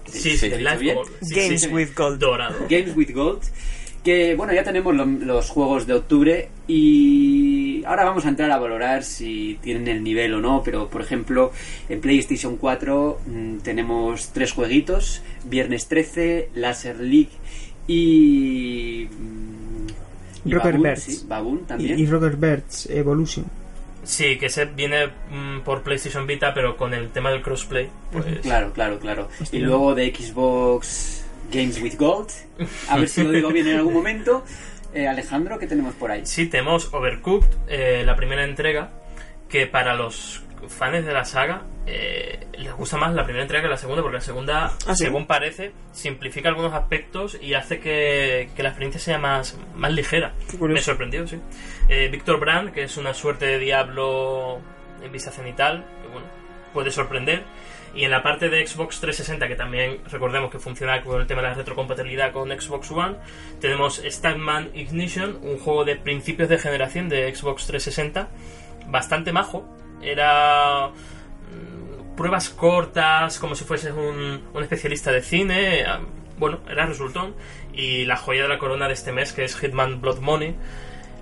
Sí, ¿se sí, Live? Gold. Sí, Games sí, sí. with Gold. Dorado. Games with Gold. Que bueno, ya tenemos lo- los juegos de octubre y ahora vamos a entrar a valorar si tienen el nivel o no. Pero por ejemplo, en PlayStation 4 mm, tenemos tres jueguitos: Viernes 13, Laser League y. mm, y Rocker Baboon, Birds. sí, Baboon y, también. y Rocker Birds Evolution Sí, que se viene mm, por PlayStation Vita, pero con el tema del crossplay, pues... Claro, claro, claro. Hostia. Y luego de Xbox Games with Gold. A ver si lo digo bien en algún momento. Eh, Alejandro, ¿qué tenemos por ahí? Sí, tenemos Overcooked, eh, la primera entrega, que para los fans de la saga eh, les gusta más la primera entrega que la segunda, porque la segunda, ¿Ah, sí? según parece, simplifica algunos aspectos y hace que, que la experiencia sea más, más ligera. Me sorprendió, sí. Eh, Víctor Brand, que es una suerte de diablo en vista cenital, que bueno, puede sorprender. Y en la parte de Xbox 360, que también recordemos que funciona con el tema de la retrocompatibilidad con Xbox One, tenemos Statman Ignition, un juego de principios de generación de Xbox 360, bastante majo. Era mm, pruebas cortas, como si fueses un, un especialista de cine. eh, Bueno, era resultón. Y la joya de la corona de este mes, que es Hitman Blood Money,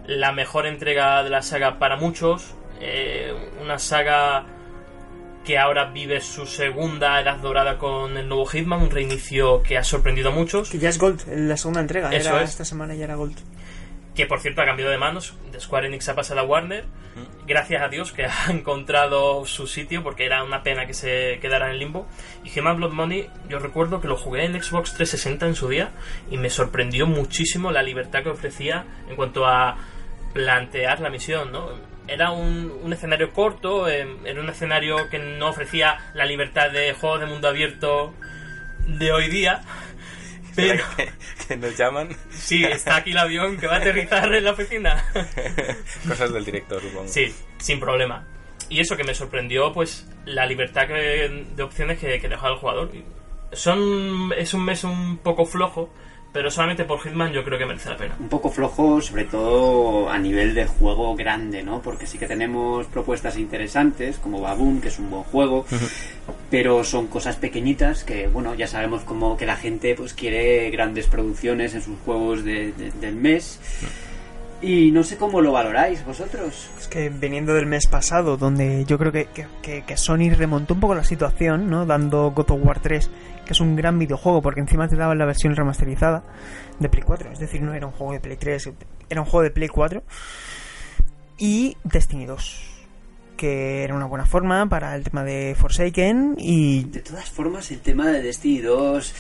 la mejor entrega de la saga para muchos. eh, una saga que ahora vive su segunda edad dorada con el nuevo Hitman, un reinicio que ha sorprendido a muchos. que ya es Gold la segunda entrega Eso era es. esta semana ya era Gold que por cierto ha cambiado de manos. De Square Enix ha pasado a Warner. Gracias a Dios que ha encontrado su sitio porque era una pena que se quedara en el limbo. Y Hitman Blood Money, yo recuerdo que lo jugué en Xbox 360 en su día y me sorprendió muchísimo la libertad que ofrecía en cuanto a plantear la misión, ¿no? Era un, un escenario corto, eh, era un escenario que no ofrecía la libertad de juegos de mundo abierto de hoy día. Pero que, que nos llaman sí, está aquí el avión que va a aterrizar en la oficina. cosas del director, supongo. Sí, sin problema. Y eso que me sorprendió, pues, la libertad que- de opciones que, que dejaba el jugador. Son, es un mes un poco flojo, Pero solamente por Hitman yo creo que merece la pena. Un poco flojo, sobre todo a nivel de juego grande, ¿no? Porque sí que tenemos propuestas interesantes, como Baboon, que es un buen juego, pero son cosas pequeñitas que, bueno, ya sabemos como que la gente pues quiere grandes producciones en sus juegos de- de- del mes. Y no sé cómo lo valoráis vosotros. Es que viniendo del mes pasado, donde yo creo que, que, que- Sony remontó un poco la situación, ¿no? Dando God of War 3, que es un gran videojuego, porque encima te daban la versión remasterizada de Play 4. Es decir, no era un juego de Play 3, era un juego de Play 4. Y Destiny 2, que era una buena forma para el tema de Forsaken y De todas formas, el tema de Destiny 2,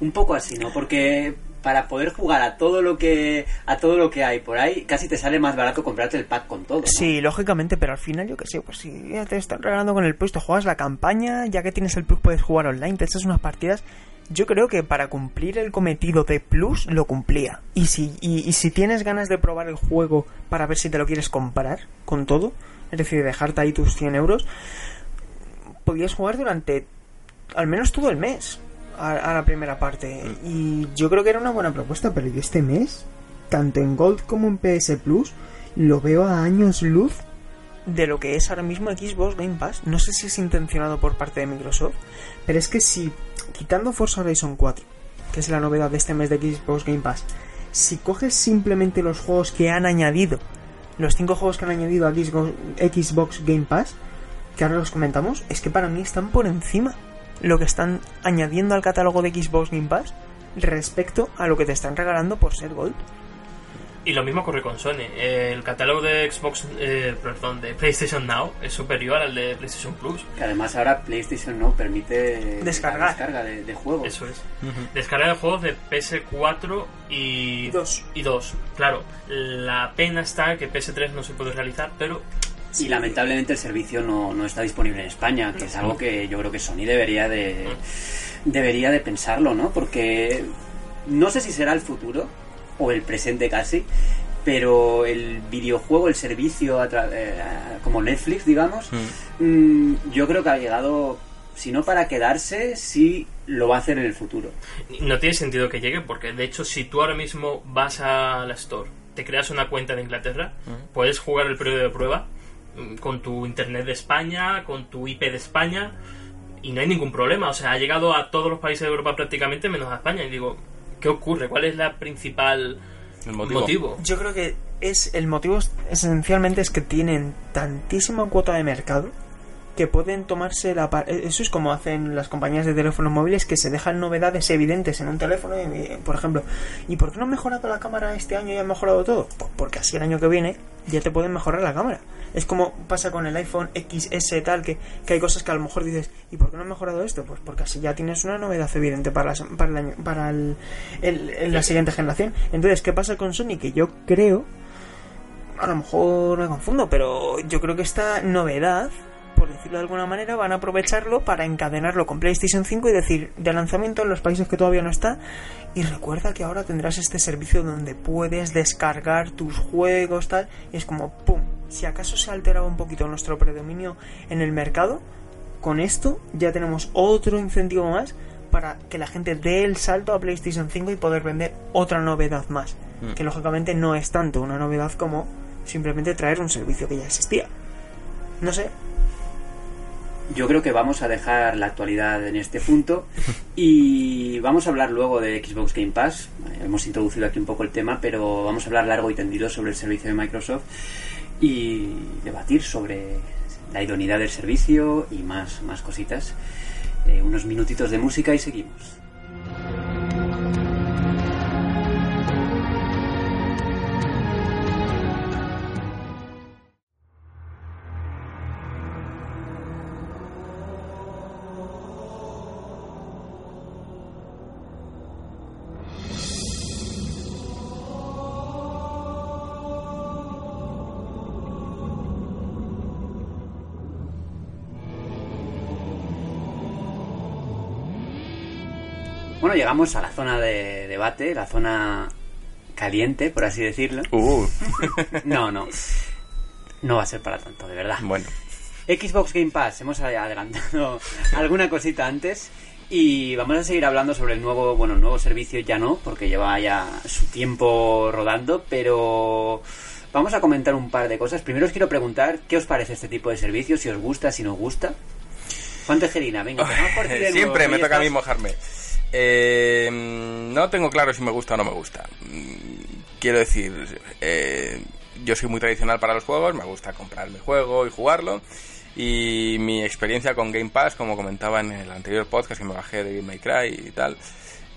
un poco así, ¿no? Porque para poder jugar a todo lo que a todo lo que hay por ahí, casi te sale más barato comprarte el pack con todo. Sí, lógicamente, pero al final yo que sé, pues si ya te están regalando con el Plus, te juegas la campaña, ya que tienes el Plus puedes jugar online, te echas unas partidas. Yo creo que para cumplir el cometido de Plus lo cumplía. Y si, y, y si tienes ganas de probar el juego para ver si te lo quieres comprar con todo, es decir, dejarte ahí tus 100 euros, podías jugar durante al menos todo el mes a, a la primera parte. Y yo creo que era una buena propuesta, pero yo este mes, tanto en Gold como en PS Plus, lo veo a años luz de lo que es ahora mismo Xbox Game Pass. No sé si es intencionado por parte de Microsoft, pero es que si, quitando Forza Horizon 4, que es la novedad de este mes de Xbox Game Pass, si coges simplemente los juegos que han añadido, los cinco juegos que han añadido a Xbox, Xbox Game Pass, que ahora los comentamos, es que para mí están por encima lo que están añadiendo al catálogo de Xbox Game Pass respecto a lo que te están regalando por ser Gold. Y lo mismo ocurre con Sony. El catálogo de Xbox, eh, perdón, de PlayStation Now es superior al de PlayStation Plus. Que además ahora PlayStation no permite Descargar. descarga de, de juegos. Eso es. Descarga de juegos de PS4 y... Y dos. Y dos. Claro, la pena está que PS3 no se puede realizar, pero Y lamentablemente el servicio no, no está disponible en España, que es algo que yo creo que Sony debería de debería de pensarlo, ¿no? Porque no sé si será el futuro o el presente casi, pero el videojuego, el servicio a tra- eh, como Netflix, digamos, mm, yo creo que ha llegado, si no para quedarse, sí lo va a hacer en el futuro. no tiene sentido que llegue porque de hecho si tú ahora mismo vas a la Store, te creas una cuenta de Inglaterra, puedes jugar el periodo de prueba mm, con tu internet de España, con tu IP de España y no hay ningún problema. O sea, ha llegado a todos los países de Europa prácticamente menos a España. Y digo, ¿qué ocurre? ¿Cuál es la principal El motivo. motivo? Yo creo que es el motivo es- esencialmente es que tienen tantísima cuota de mercado que pueden tomarse la pa- eso es como hacen las compañías de teléfonos móviles que se dejan novedades evidentes en un teléfono y, por ejemplo ¿y por qué no han mejorado la cámara este año y han mejorado todo? Pues porque así el año que viene ya te pueden mejorar la cámara es como pasa con el iPhone XS tal que, que hay cosas que a lo mejor dices ¿y por qué no han mejorado esto? Pues porque así ya tienes una novedad evidente para, las- para, el para la siguiente generación entonces ¿qué pasa con Sony? que yo creo a lo mejor me confundo, pero yo creo que esta novedad, por decirlo de alguna manera, van a aprovecharlo para encadenarlo con PlayStation 5 y decir de lanzamiento en los países que todavía no está. Y recuerda que ahora tendrás este servicio donde puedes descargar tus juegos, tal. Y es como, ¡pum! Si acaso se ha alterado un poquito nuestro predominio en el mercado, con esto ya tenemos otro incentivo más para que la gente dé el salto a PlayStation 5 y poder vender otra novedad más. Que lógicamente no es tanto una novedad como simplemente traer un servicio que ya existía. No sé, Yo creo que vamos a dejar la actualidad en este punto y vamos a hablar luego de Xbox Game Pass. Hemos introducido aquí un poco el tema, pero vamos a hablar largo y tendido sobre el servicio de Microsoft y debatir sobre la idoneidad del servicio y más, más cositas. Eh, unos minutitos de música y seguimos. Bueno, llegamos a la zona de debate, la zona caliente, por así decirlo. Uh, No, no. No va a ser para tanto, de verdad. bueno. Xbox Game Pass, hemos adelantado alguna cosita antes. Y vamos a seguir hablando sobre el nuevo, bueno, el nuevo servicio ya no, porque lleva ya su tiempo rodando, pero vamos a comentar un par de cosas. Primero os quiero preguntar qué os parece este tipo de servicio, si os gusta, si no os gusta. Juan Tejerina, venga, Siempre me toca a mí mojarme. Eh, no tengo claro si me gusta o no me gusta. Mm, Quiero decir, eh, yo soy muy tradicional para los juegos, me gusta comprar mi juego y jugarlo. Y mi experiencia con Game Pass, como comentaba en el anterior podcast que me bajé de Game Cry y tal,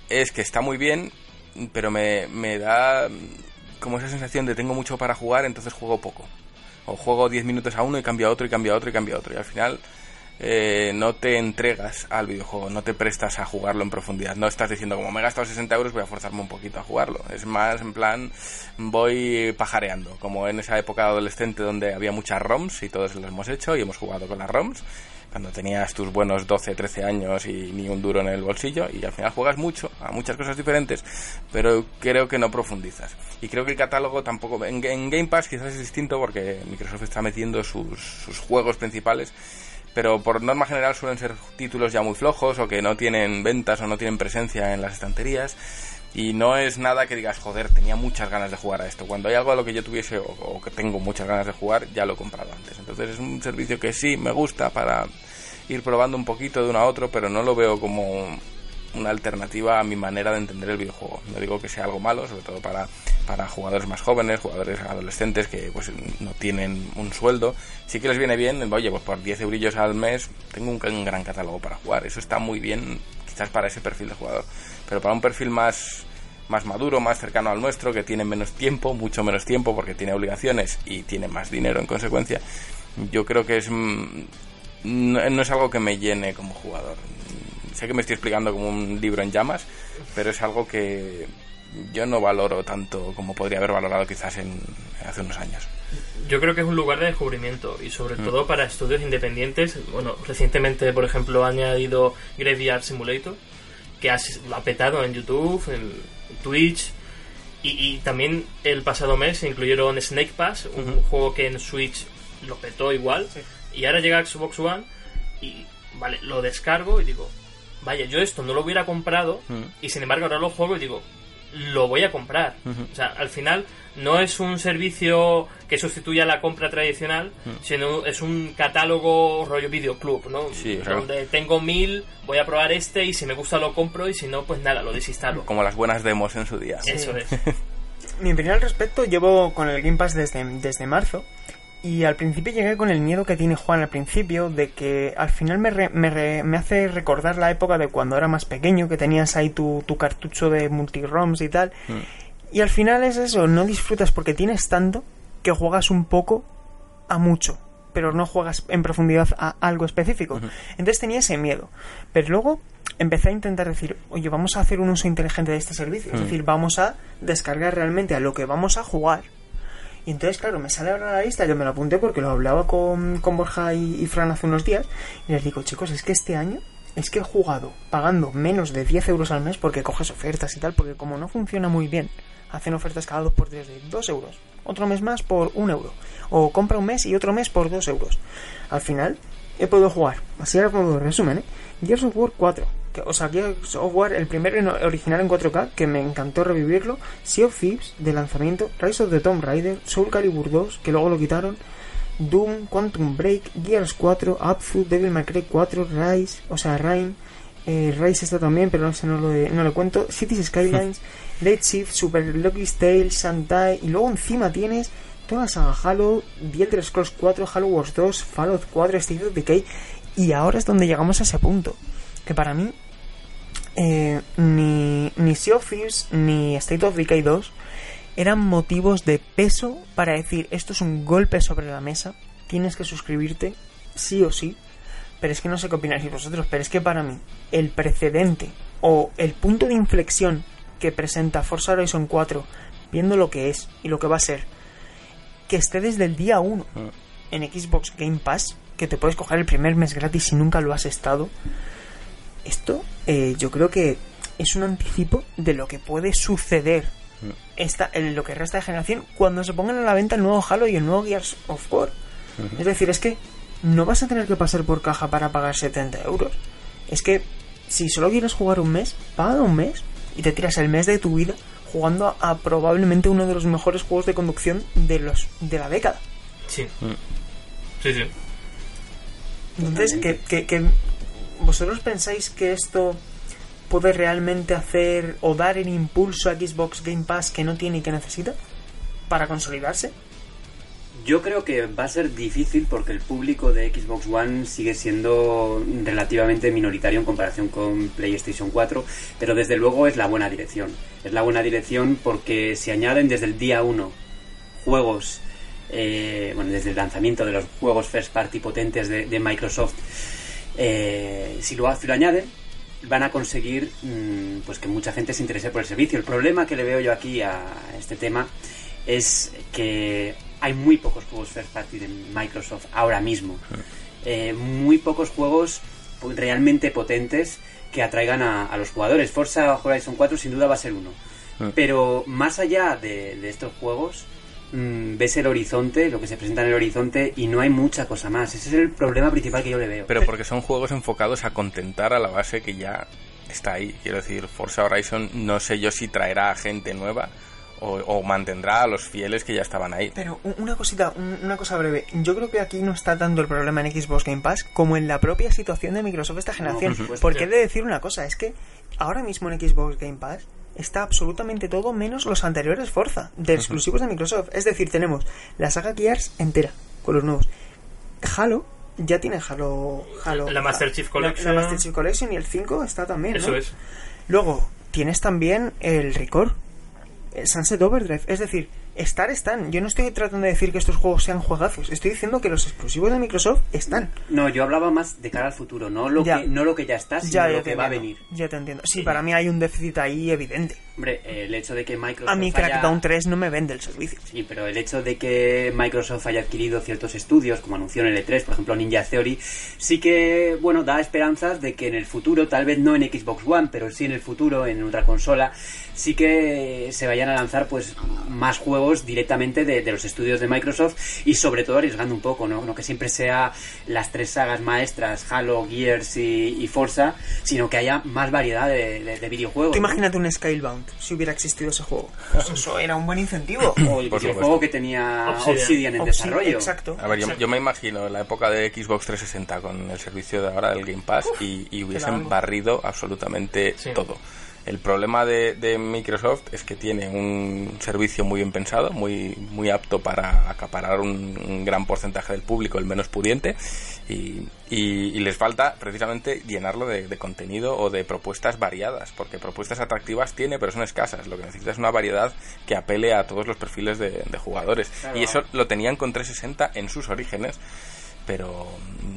es que está muy bien, pero me, me da mm, como esa sensación de tengo mucho para jugar, entonces juego poco. O juego 10 minutos a uno y cambio a otro y cambio a otro y cambio a otro. Y al final eh, no te entregas al videojuego, no te prestas a jugarlo en profundidad. No estás diciendo, como me he gastado 60 euros, voy a forzarme un poquito a jugarlo. Es más, en plan, voy pajareando. Como en esa época adolescente donde había muchas ROMs y todos lo hemos hecho y hemos jugado con las ROMs. Cuando tenías tus buenos 12, 13 años y ni un duro en el bolsillo, y al final juegas mucho a muchas cosas diferentes, pero creo que no profundizas. Y creo que el catálogo tampoco. En, en Game Pass quizás es distinto porque Microsoft está metiendo sus, sus juegos principales pero por norma general suelen ser títulos ya muy flojos o que no tienen ventas o no tienen presencia en las estanterías y no es nada que digas, joder, tenía muchas ganas de jugar a esto. Cuando hay algo a lo que yo tuviese o, que tengo muchas ganas de jugar, ya lo he comprado antes. Entonces es un servicio que sí me gusta para ir probando un poquito de uno a otro, pero no lo veo como una alternativa a mi manera de entender el videojuego. No digo que sea algo malo, sobre todo para, para jugadores más jóvenes, jugadores adolescentes que pues no tienen un sueldo. Sí que les viene bien, oye, pues por 10 eurillos al mes tengo un, gran catálogo para jugar. Eso está muy bien, quizás para ese perfil de jugador. Pero para un perfil más más maduro, más cercano al nuestro, que tiene menos tiempo, mucho menos tiempo porque tiene obligaciones y tiene más dinero en consecuencia, yo creo que es mm, no, no es algo que me llene como jugador. Sé que me estoy explicando como un libro en llamas, pero es algo que yo no valoro tanto como podría haber valorado quizás en hace unos años. Yo creo que es un lugar de descubrimiento y sobre todo para estudios independientes. Bueno, recientemente, por ejemplo, ha añadido Graveyard Simulator, que ha, lo ha petado en YouTube, en Twitch. Y, y también el pasado mes se incluyeron Snake Pass, un juego que en Switch lo petó igual. Y ahora llega Xbox One y, vale, lo descargo y digo, vaya, yo esto no lo hubiera comprado y sin embargo ahora lo juego y digo, lo voy a comprar. O sea, al final no es un servicio que sustituya la compra tradicional, sino es un catálogo rollo videoclub, ¿no? Sí, o sea- Donde tengo mil, voy a probar este y si me gusta lo compro y si no, pues nada, lo desinstalo. Como las buenas demos en su día. Eso es. Mi opinión al respecto, llevo con el Game Pass desde, desde marzo. Y al principio llegué con el miedo que tiene Juan al principio, de que al final me, re- me, re- me hace recordar la época de cuando era más pequeño, que tenías ahí tu, tu cartucho de multi-ROMs y tal. Y al final es eso, no disfrutas porque tienes tanto que juegas un poco a mucho, pero no juegas en profundidad a algo específico. Entonces tenía ese miedo. Pero luego empecé a intentar decir, oye, vamos a hacer un uso inteligente de este servicio. Es decir, vamos a descargar realmente a lo que vamos a jugar. Y entonces, claro, me sale ahora la lista, yo me lo apunté porque lo hablaba con, con Borja y, Fran hace unos días. Y les digo, chicos, es que este año es que he jugado pagando menos de 10 euros al mes porque coges ofertas y tal, porque como no funciona muy bien, hacen ofertas cada dos por tres de 2 euros, otro mes más por 1 euro, o compra un mes y otro mes por 2 euros. Al final, he podido jugar, así era como resumen, ¿eh? Gears of War 4, que, o of War, el primero en- original en 4K, que me encantó revivirlo, Sea of Thieves, de lanzamiento, Rise of the Tomb Raider, Soul Calibur 2, que luego lo quitaron, Doom, Quantum Break, Gears 4, Upfoot, Devil May Cry 4, Rise, o sea, Rain, eh, Rise está también, pero no sé, no lo, no lo cuento, Cities Skylines, Late Shift, Super Lucky's Tale, Shantae, y luego encima tienes toda la saga Halo, The Elder Scrolls 4, Halo Wars 2, Fallout 4, State of Decay, y ahora es donde llegamos a ese punto, que para mí eh, ni, ni Sea of Thieves ni State of Decay 2 eran motivos de peso para decir esto es un golpe sobre la mesa, tienes que suscribirte sí o sí, pero es que no sé qué opináis vosotros, pero es que para mí el precedente o el punto de inflexión que presenta Forza Horizon 4, viendo lo que es y lo que va a ser, que esté desde el día 1 en Xbox Game Pass, que te puedes coger el primer mes gratis si nunca lo has estado, esto eh, yo creo que es un anticipo de lo que puede suceder esta, en lo que resta de generación cuando se pongan a la venta el nuevo Halo y el nuevo Gears of War. Es decir, es que no vas a tener que pasar por caja para pagar 70 euros. Es que si solo quieres jugar un mes, paga un mes y te tiras el mes de tu vida jugando a, a probablemente uno de los mejores juegos de conducción de los de la década. Sí. Mm. Sí, sí. Entonces, que, que, que vosotros pensáis que esto puede realmente hacer o dar el impulso a Xbox Game Pass que no tiene y que necesita para consolidarse. Yo creo que va a ser difícil porque el público de Xbox One sigue siendo relativamente minoritario en comparación con PlayStation 4, pero desde luego es la buena dirección. Es la buena dirección porque se añaden desde el día 1 juegos, eh, bueno, desde el lanzamiento de los juegos first party potentes de, de Microsoft, eh, si, lo, si lo añaden, van a conseguir mm, pues que mucha gente se interese por el servicio. El problema que le veo yo aquí a este tema es que hay muy pocos juegos first party de Microsoft ahora mismo. Eh, muy pocos juegos realmente potentes que atraigan a, a los jugadores. Forza Horizon 4 sin duda va a ser uno. Pero más allá de, de estos juegos, mm, ves el horizonte, lo que se presenta en el horizonte, y no hay mucha cosa más. Ese es el problema principal que yo le veo. Pero porque son juegos enfocados a contentar a la base que ya está ahí. Quiero decir, Forza Horizon no sé yo si traerá a gente nueva o, o mantendrá a los fieles que ya estaban ahí. Pero un- una cosita, un- una cosa breve. Yo creo que aquí no está tanto el problema en Xbox Game Pass como en la propia situación de Microsoft esta generación. por. Porque he de decir una cosa, es que ahora mismo en Xbox Game Pass está absolutamente todo menos los anteriores Forza, de exclusivos de Microsoft. Es decir, tenemos la saga Gears entera, con los nuevos. Halo, ya tiene Halo... Halo La Master Chief la- Collection. La, Master Chief Collection y el 5 está también, ¿no? Eso es. Luego, tienes también el Record, el Sunset Overdrive. Es decir, estar están. Yo no estoy tratando de decir que estos juegos sean juegazos. Estoy diciendo que los exclusivos de Microsoft están. No, yo hablaba más de cara al futuro, no lo, Ya. que, no lo que ya está, sino Ya, lo ya te que va a venir. Ya te entiendo. Sí, para mí hay un déficit ahí evidente. Hombre, el hecho de que Microsoft A mí haya- Crackdown 3 no me vende el servicio. Sí, pero el hecho de que Microsoft haya adquirido ciertos estudios, como anunció en el E3, por ejemplo Ninja Theory, sí que, bueno, da esperanzas de que en el futuro, tal vez no en Xbox One, pero sí en el futuro, en otra consola, sí que se vayan a lanzar pues más juegos directamente de, de los estudios de Microsoft y sobre todo arriesgando un poco, ¿no? No que siempre sea las tres sagas maestras, Halo, Gears y, y Forza, sino que haya más variedad de, de- de videojuegos. Tú ¿no? imagínate un Scalebound si hubiera existido ese juego. Pues eso era un buen incentivo. O el videojuego que tenía Obsidian. Obsidian, en desarrollo. Exacto. A ver, yo, yo me imagino la época de Xbox 360 con el servicio de ahora del Game Pass y, y hubiesen barrido absolutamente Sí. todo. El problema de, de Microsoft es que tiene un servicio muy bien pensado, muy, muy apto para acaparar un, un gran porcentaje del público, el menos pudiente, y, y- y les falta precisamente llenarlo de, de contenido o de propuestas variadas, porque propuestas atractivas tiene, pero son escasas. Lo que necesita es una variedad que apele a todos los perfiles de, de jugadores. Claro. Y eso lo tenían con 360 en sus orígenes, pero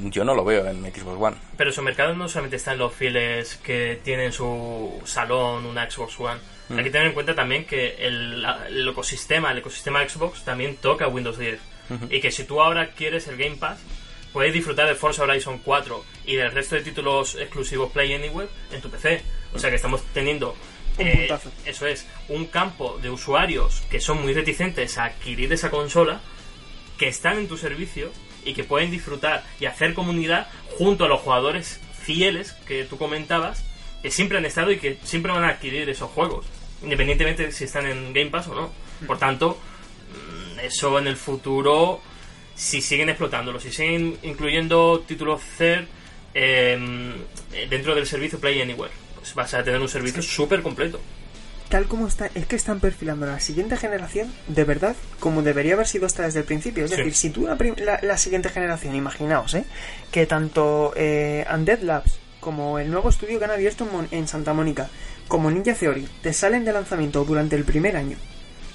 yo no lo veo en Xbox One. Pero su mercado no solamente está en los fieles que tienen su salón, una Xbox One. Mm. Hay que tener en cuenta también que el, ecosistema, el ecosistema Xbox también toca Windows 10. Y que si tú ahora quieres el Game Pass, puedes disfrutar de Forza Horizon 4 y del resto de títulos exclusivos Play Anywhere en tu PC. O sea que estamos teniendo Un eh, puntazo. eso es, un campo de usuarios que son muy reticentes a adquirir esa consola, que están en tu servicio y que pueden disfrutar y hacer comunidad junto a los jugadores fieles que tú comentabas, que siempre han estado y que siempre van a adquirir esos juegos, independientemente de si están en Game Pass o no. Por tanto, mm, eso en el futuro, si siguen explotándolo, si siguen incluyendo títulos third em, dentro del servicio Play Anywhere, pues vas a tener un servicio súper completo. Tal como está, es que están perfilando la siguiente generación de verdad como debería haber sido hasta desde el principio. Es Sí. decir, si tú la, la- la siguiente generación, imaginaos, ¿eh? que tanto eh, Undead Labs como el nuevo estudio que han abierto en, Mon- en Santa Mónica, como Ninja Theory, te salen de lanzamiento durante el primer año,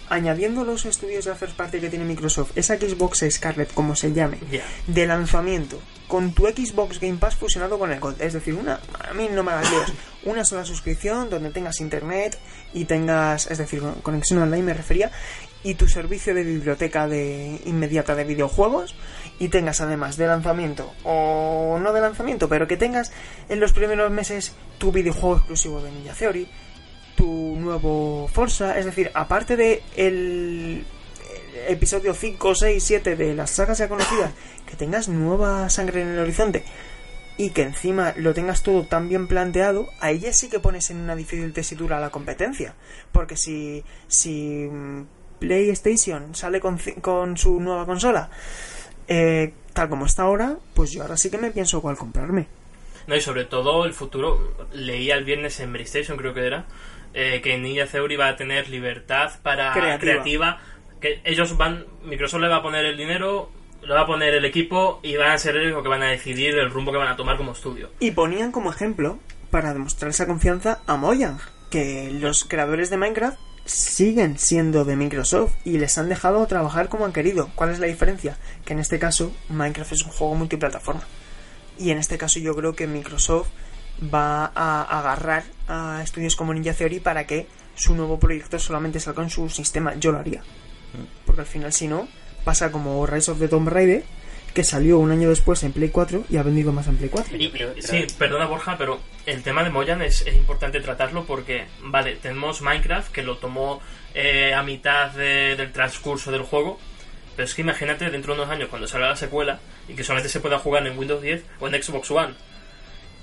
añadiendo los estudios de la first party que tiene Microsoft, esa Xbox Scarlet, como se llame, de lanzamiento con tu Xbox Game Pass fusionado con el Gold. Es decir, una, a mí no me hagas. Una sola suscripción donde tengas internet y tengas, es decir, con- conexión online me refería, y tu servicio de biblioteca de inmediata de videojuegos y tengas además de lanzamiento o no de lanzamiento, pero que tengas en los primeros meses tu videojuego exclusivo de Ninja Theory, tu nuevo Forza, es decir, aparte de el episodio 5, 6, 7 de las sagas ya conocidas, que tengas nueva sangre en el horizonte. Y que encima lo tengas todo tan bien planteado, ahí ya sí que pones en una difícil tesitura a la competencia. Porque si, si mm, PlayStation sale con, con su nueva consola, eh, tal como está ahora, pues yo ahora sí que me pienso cuál comprarme. No, y sobre todo el futuro, leía el viernes en PlayStation, creo que era, eh, que Ninja Theory va a tener libertad para Creativa. creativa. que ellos van, Microsoft le va a poner el dinero, le va a poner el equipo y van a ser ellos los que van a decidir el rumbo que van a tomar como estudio. Y ponían como ejemplo, para demostrar esa confianza, a Mojang, que los creadores de Minecraft siguen siendo de Microsoft y les han dejado trabajar como han querido. ¿Cuál es la diferencia? Que en este caso Minecraft es un juego multiplataforma. Y en este caso yo creo que Microsoft va a agarrar a estudios como Ninja Theory para que su nuevo proyecto solamente salga en su sistema. Yo lo haría. Porque al final si no, pasa como Rise of the Tomb Raider, que salió un año después en Play 4 y ha vendido más en Play 4. Y- sí, perdona Borja, pero el tema de Moyan es, es importante tratarlo porque, vale, tenemos Minecraft que lo tomó eh, a mitad de- del transcurso del juego, pero es que imagínate dentro de unos años cuando salga la secuela y que solamente se pueda jugar en Windows 10 o en Xbox One.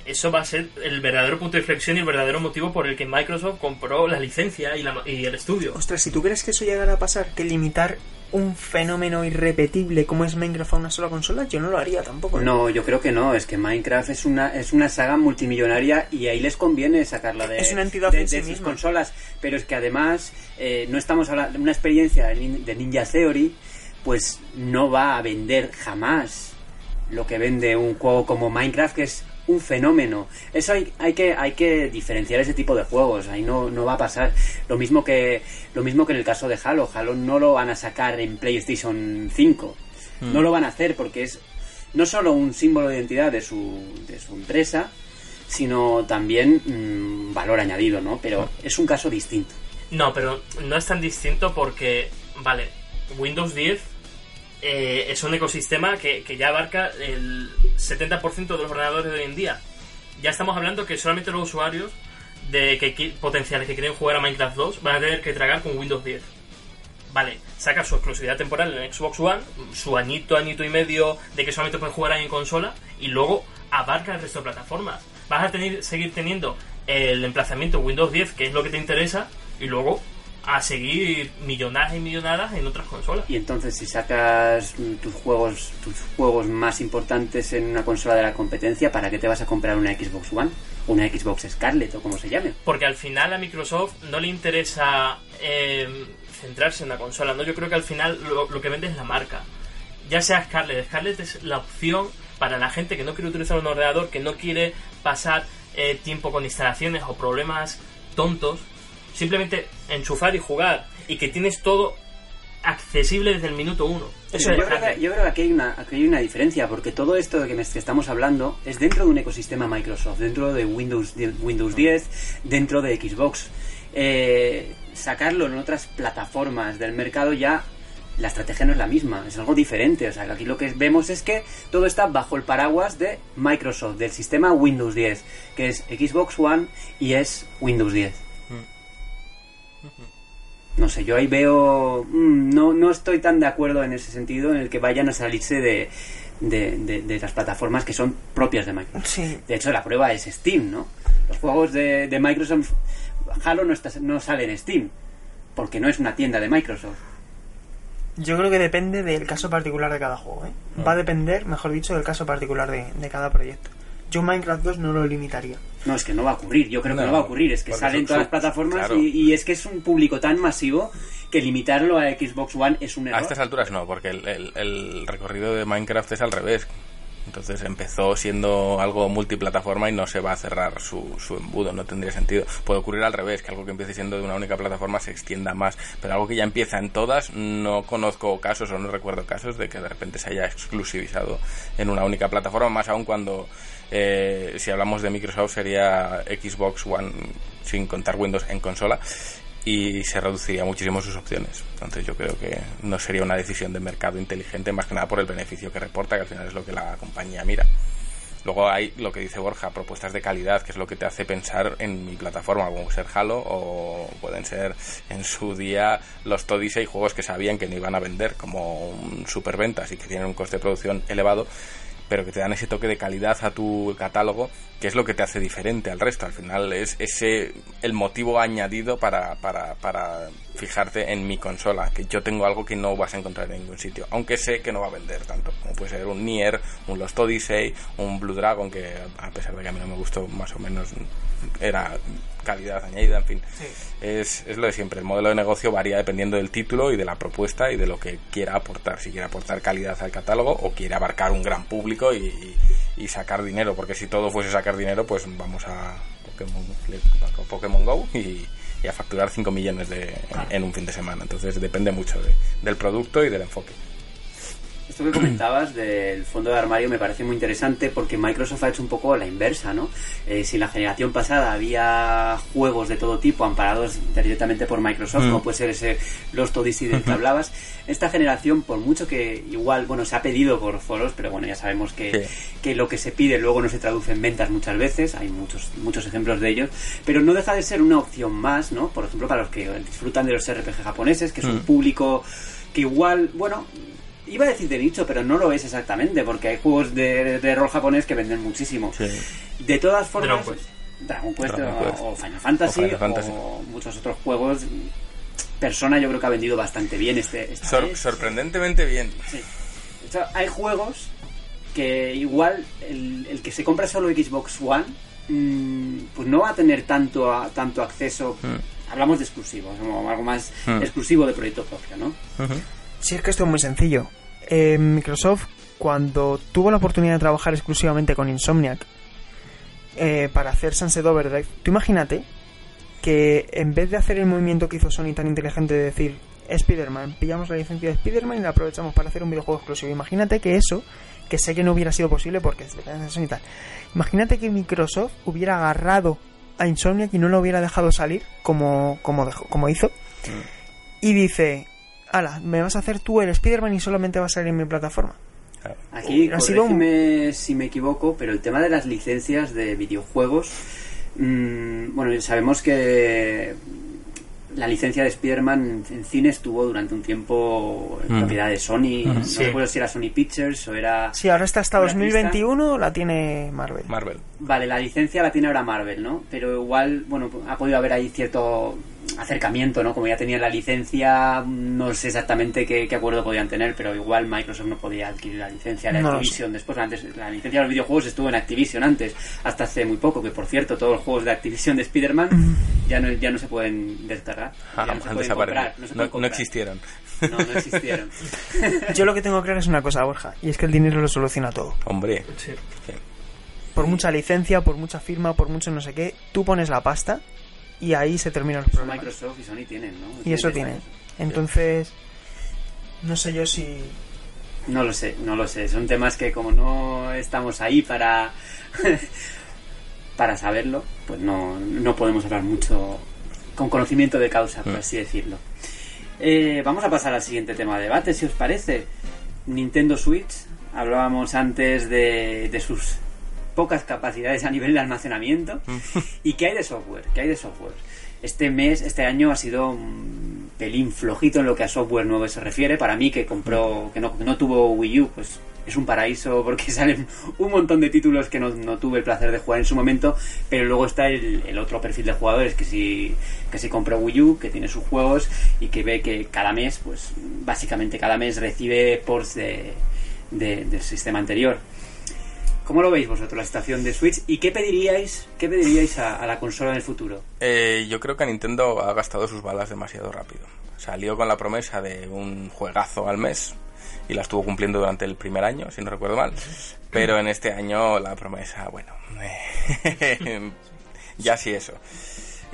Eso va a ser el verdadero punto de inflexión y el verdadero motivo por el que Microsoft compró la licencia y, la- y el estudio. Ostras, si tú crees que eso llegará a pasar, que limitar un fenómeno irrepetible como es Minecraft a una sola consola, yo no lo haría tampoco. ¿eh? No, yo creo que no. Es que Minecraft es una es una saga multimillonaria y ahí les conviene sacarla de, Es una entidad de, en sí de sus misma. consolas. Pero es que además eh, no estamos hablando de una experiencia de Ninja Theory, pues no va a vender jamás lo que vende un juego como Minecraft, que es un fenómeno. Eso hay, hay que hay que diferenciar ese tipo de juegos. Ahí no, no va a pasar. Lo mismo que lo mismo que en el caso de Halo. Halo no lo van a sacar en PlayStation 5. No lo van a hacer porque es no solo un símbolo de identidad de su, de su empresa, sino también mm, valor añadido, ¿no? Pero es un caso distinto. No, pero no es tan distinto porque, vale, Windows 10 eh, es un ecosistema que, que ya abarca el 70% de los ordenadores de hoy en día. Ya estamos hablando que solamente los usuarios de que potenciales que quieren jugar a Minecraft 2 van a tener que tragar con Windows 10. Vale, saca su exclusividad temporal en Xbox One, su añito, añito y medio de que solamente puedes jugar ahí en consola, y luego abarca el resto de plataformas. Vas a tener, seguir teniendo el emplazamiento Windows 10, que es lo que te interesa, y luego a seguir millonadas y millonadas en otras consolas. Y entonces si sacas tus juegos tus juegos más importantes en una consola de la competencia, ¿para qué te vas a comprar una Xbox One? Una Xbox Scarlett o como se llame. Porque al final a Microsoft no le interesa eh, centrarse en la consola, ¿no? Yo creo que al final lo, lo que vende es la marca. Ya sea Scarlett, Scarlett es la opción para la gente que no quiere utilizar un ordenador, que no quiere pasar eh, tiempo con instalaciones o problemas tontos, simplemente enchufar y jugar y que tienes todo accesible desde el minuto uno. Eso yo, creo que, Scarlett. yo creo que aquí hay, una, aquí hay una diferencia, porque todo esto de que, me- que estamos hablando es dentro de un ecosistema Microsoft, dentro de Windows, de Windows 10, dentro de Xbox. Eh, sacarlo en otras plataformas del mercado ya la estrategia no es la misma, es algo diferente. O sea, que aquí lo que vemos es que todo está bajo el paraguas de Microsoft, del sistema Windows 10, que es Xbox One y es Windows 10. No sé, yo ahí veo. mm, no, no estoy tan de acuerdo en ese sentido en el que vayan a salirse de, de, de- de las plataformas que son propias de Microsoft. Sí, De hecho, la prueba es Steam, ¿no? Los juegos de, de Microsoft. Halo no, está, no sale en Steam, porque no es una tienda de Microsoft. yo creo que depende del caso particular de cada juego. ¿eh? Va a depender, mejor dicho, del caso particular de, de cada proyecto. Yo Minecraft 2 no lo limitaría. No, es que no va a ocurrir. Yo creo que No, va a ocurrir. Es que porque sale en son- todas las plataformas claro. y, y es que es un público tan masivo que limitarlo a Xbox One es un error. A estas alturas no, porque el, el- el recorrido de Minecraft es al revés. Entonces empezó siendo algo multiplataforma y no se va a cerrar su, su embudo, no tendría sentido. Puede ocurrir al revés, que algo que empiece siendo de una única plataforma se extienda más, pero algo que ya empieza en todas, no conozco casos o no recuerdo casos de que de repente se haya exclusivizado en una única plataforma, más aún cuando, eh, si hablamos de Microsoft, sería Xbox One sin contar Windows en consola y se reduciría muchísimo sus opciones. Entonces yo creo que no sería una decisión de mercado inteligente más que nada por el beneficio que reporta, que al final es lo que la compañía mira. Luego hay lo que dice Borja, propuestas de calidad, que es lo que te hace pensar en mi plataforma, como ser Halo o pueden ser en su día los Todisei juegos que sabían que no iban a vender como un superventas y que tienen un coste de producción elevado, pero que te dan ese toque de calidad a tu catálogo, que es lo que te hace diferente al resto. Al final es ese el motivo añadido para, para, para fijarte en mi consola, que yo tengo algo que no vas a encontrar en ningún sitio, aunque sé que no va a vender tanto, como puede ser un Nier, un Lost Odyssey, un Blue Dragon, que a pesar de que a mí no me gustó, más o menos era calidad añadida, en fin. Es, es lo de siempre. El modelo de negocio varía dependiendo del título y de la propuesta y de lo que quiera aportar. Si quiere aportar calidad al catálogo o quiere abarcar un gran público y, y sacar dinero. Porque si todo fuese sacar dinero, pues vamos a Pokémon, a Pokémon Go y, y a facturar 5 millones de, en, un fin de semana. Entonces depende mucho de, del producto y del enfoque. Esto que comentabas del fondo de armario me parece muy interesante porque Microsoft ha hecho un poco la inversa, ¿no? Eh, si en la generación pasada había juegos de todo tipo amparados directamente por Microsoft, Mm. como puede ser ese Lost Odyssey del que hablabas, esta generación, por mucho que igual, bueno, se ha pedido por foros, pero bueno, ya sabemos que, Sí. que lo que se pide luego no se traduce en ventas muchas veces, hay muchos, muchos ejemplos de ellos, pero no deja de ser una opción más, ¿no? Por ejemplo, para los que disfrutan de los RPG japoneses, que es un Mm. público que igual, bueno, iba a decir de nicho, pero no lo es exactamente, porque hay juegos de, de rol japonés que venden muchísimo. Sí. De todas formas, Dragon Quest. Dragon Quest, Dragon o, Quest. o Final Fantasy O Final Fantasy. o muchos otros juegos. Persona yo creo que ha vendido bastante bien este. esta Sor- vez. sorprendentemente bien. Sí. O sea, hay juegos que igual el, el que se compra solo Xbox One mm, pues no va a tener tanto a- tanto acceso. Mm. Hablamos de exclusivos, algo más Mm. exclusivo de proyecto propio, ¿no? Si es que esto es muy sencillo. Eh, Microsoft, cuando tuvo la oportunidad de trabajar exclusivamente con Insomniac eh, para hacer Sunset Overdrive, tú imagínate que en vez de hacer el movimiento que hizo Sony tan inteligente de decir Spider-Man, pillamos la licencia de Spider-Man y la aprovechamos para hacer un videojuego exclusivo. Imagínate que eso, que sé que no hubiera sido posible porque es de Sony y tal. Imagínate que Microsoft hubiera agarrado a Insomniac y no lo hubiera dejado salir como, como, dejó- como hizo. Y dice, ala, me vas a hacer tú el Spider-Man y solamente va a salir en mi plataforma. Claro. Aquí, Ha sido un- si me equivoco, pero el tema de las licencias de videojuegos, mm, bueno, sabemos que la licencia de Spider-Man en cine estuvo durante un tiempo en Mm. propiedad de Sony, no Sí. recuerdo si era Sony Pictures o era... Sí, ahora está hasta ¿Una 2021, la tiene Marvel. Marvel. Vale, la licencia la tiene ahora Marvel, ¿no? Pero igual, bueno, ha podido haber ahí cierto acercamiento, ¿no? Como ya tenían la licencia, no sé exactamente qué, qué acuerdo podían tener, pero igual Microsoft no podía adquirir la licencia de No Activision después. Antes, la licencia de los videojuegos estuvo en Activision antes, hasta hace muy poco, que por cierto, todos los juegos de Activision de Spider-Man ya no, ya no se pueden descargar. Ah, ya no se han pueden comprar, no se No, pueden no comprar. existieron. No, no existieron. Yo lo que tengo claro es una cosa, Borja, y es que el dinero lo soluciona todo. Hombre. Sí. Por mucha licencia, por mucha firma, por mucho no sé qué, tú pones la pasta y ahí se terminan los problemas. Microsoft y Sony tienen, ¿no? Y eso Desde tiene. años. Entonces, no sé yo si... No lo sé, no lo sé. Son temas que como no estamos ahí para para saberlo, pues no, no podemos hablar mucho con conocimiento de causa, por así decirlo. Eh, vamos a pasar al siguiente tema de debate, si os parece. Nintendo Switch. Hablábamos antes de, de sus pocas capacidades a nivel de almacenamiento. ¿Y qué hay de software? ¿Qué hay de software? Este mes, este año ha sido un pelín flojito en lo que a software nuevo se refiere. Para mí, que compró, que no, que no tuvo Wii U, pues es un paraíso porque salen un montón de títulos que no, no tuve el placer de jugar en su momento. Pero luego está el, el otro perfil de jugadores que sí, que sí compró Wii U, que tiene sus juegos y que ve que cada mes, pues básicamente cada mes recibe ports de, de- del sistema anterior. ¿Cómo lo veis vosotros la situación de Switch? ¿Y qué pediríais, qué pediríais a, la consola en el futuro? Eh, yo creo que Nintendo ha gastado sus balas demasiado rápido. Salió con la promesa de un juegazo al mes y la estuvo cumpliendo durante el primer año, si no recuerdo mal. Pero en este año la promesa, bueno, ya sí eso.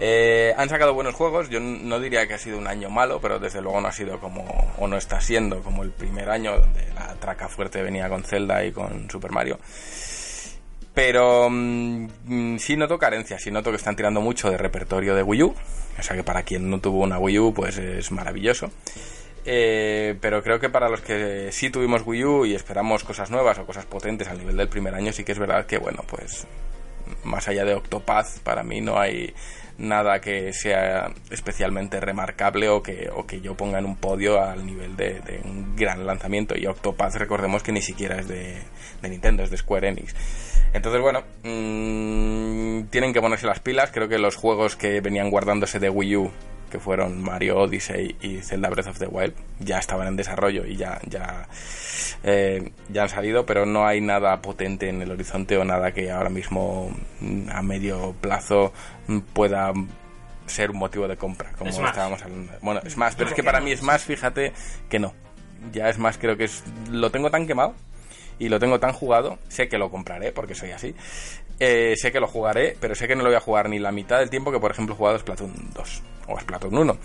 Eh, han sacado buenos juegos, yo no diría que ha sido un año malo, pero desde luego no ha sido como, o no está siendo como el primer año, donde la traca fuerte venía con Zelda y con Super Mario. Pero mm, sí noto carencias, sí noto que están tirando mucho de repertorio de Wii U. O sea que para quien no tuvo una Wii U, pues es maravilloso. Eh, pero creo que para los que sí tuvimos Wii U y esperamos cosas nuevas o cosas potentes al nivel del primer año, sí que es verdad que, bueno, pues más allá de Octopath, para mí no hay nada que sea especialmente remarcable o que, o que yo ponga en un podio al nivel de, un gran lanzamiento. Y Octopath, recordemos que ni siquiera es de, Nintendo, es de Square Enix. Entonces, bueno, mmm, tienen que ponerse las pilas. Creo que los juegos que venían guardándose de Wii U, que fueron Mario Odyssey y Zelda Breath of the Wild, ya estaban en desarrollo y ya, ya, eh, ya han salido, pero no hay nada potente en el horizonte o nada que ahora mismo mm, a medio plazo mm, pueda ser un motivo de compra, como estábamos hablando. Bueno, es más, pero es que para mí es más, fíjate que no. Ya es más, creo que es, lo tengo tan quemado y lo tengo tan jugado, sé que lo compraré porque soy así. Eh, sé que lo jugaré, pero sé que no lo voy a jugar ni la mitad del tiempo que, por ejemplo, he jugado Splatoon 2 o Splatoon 1.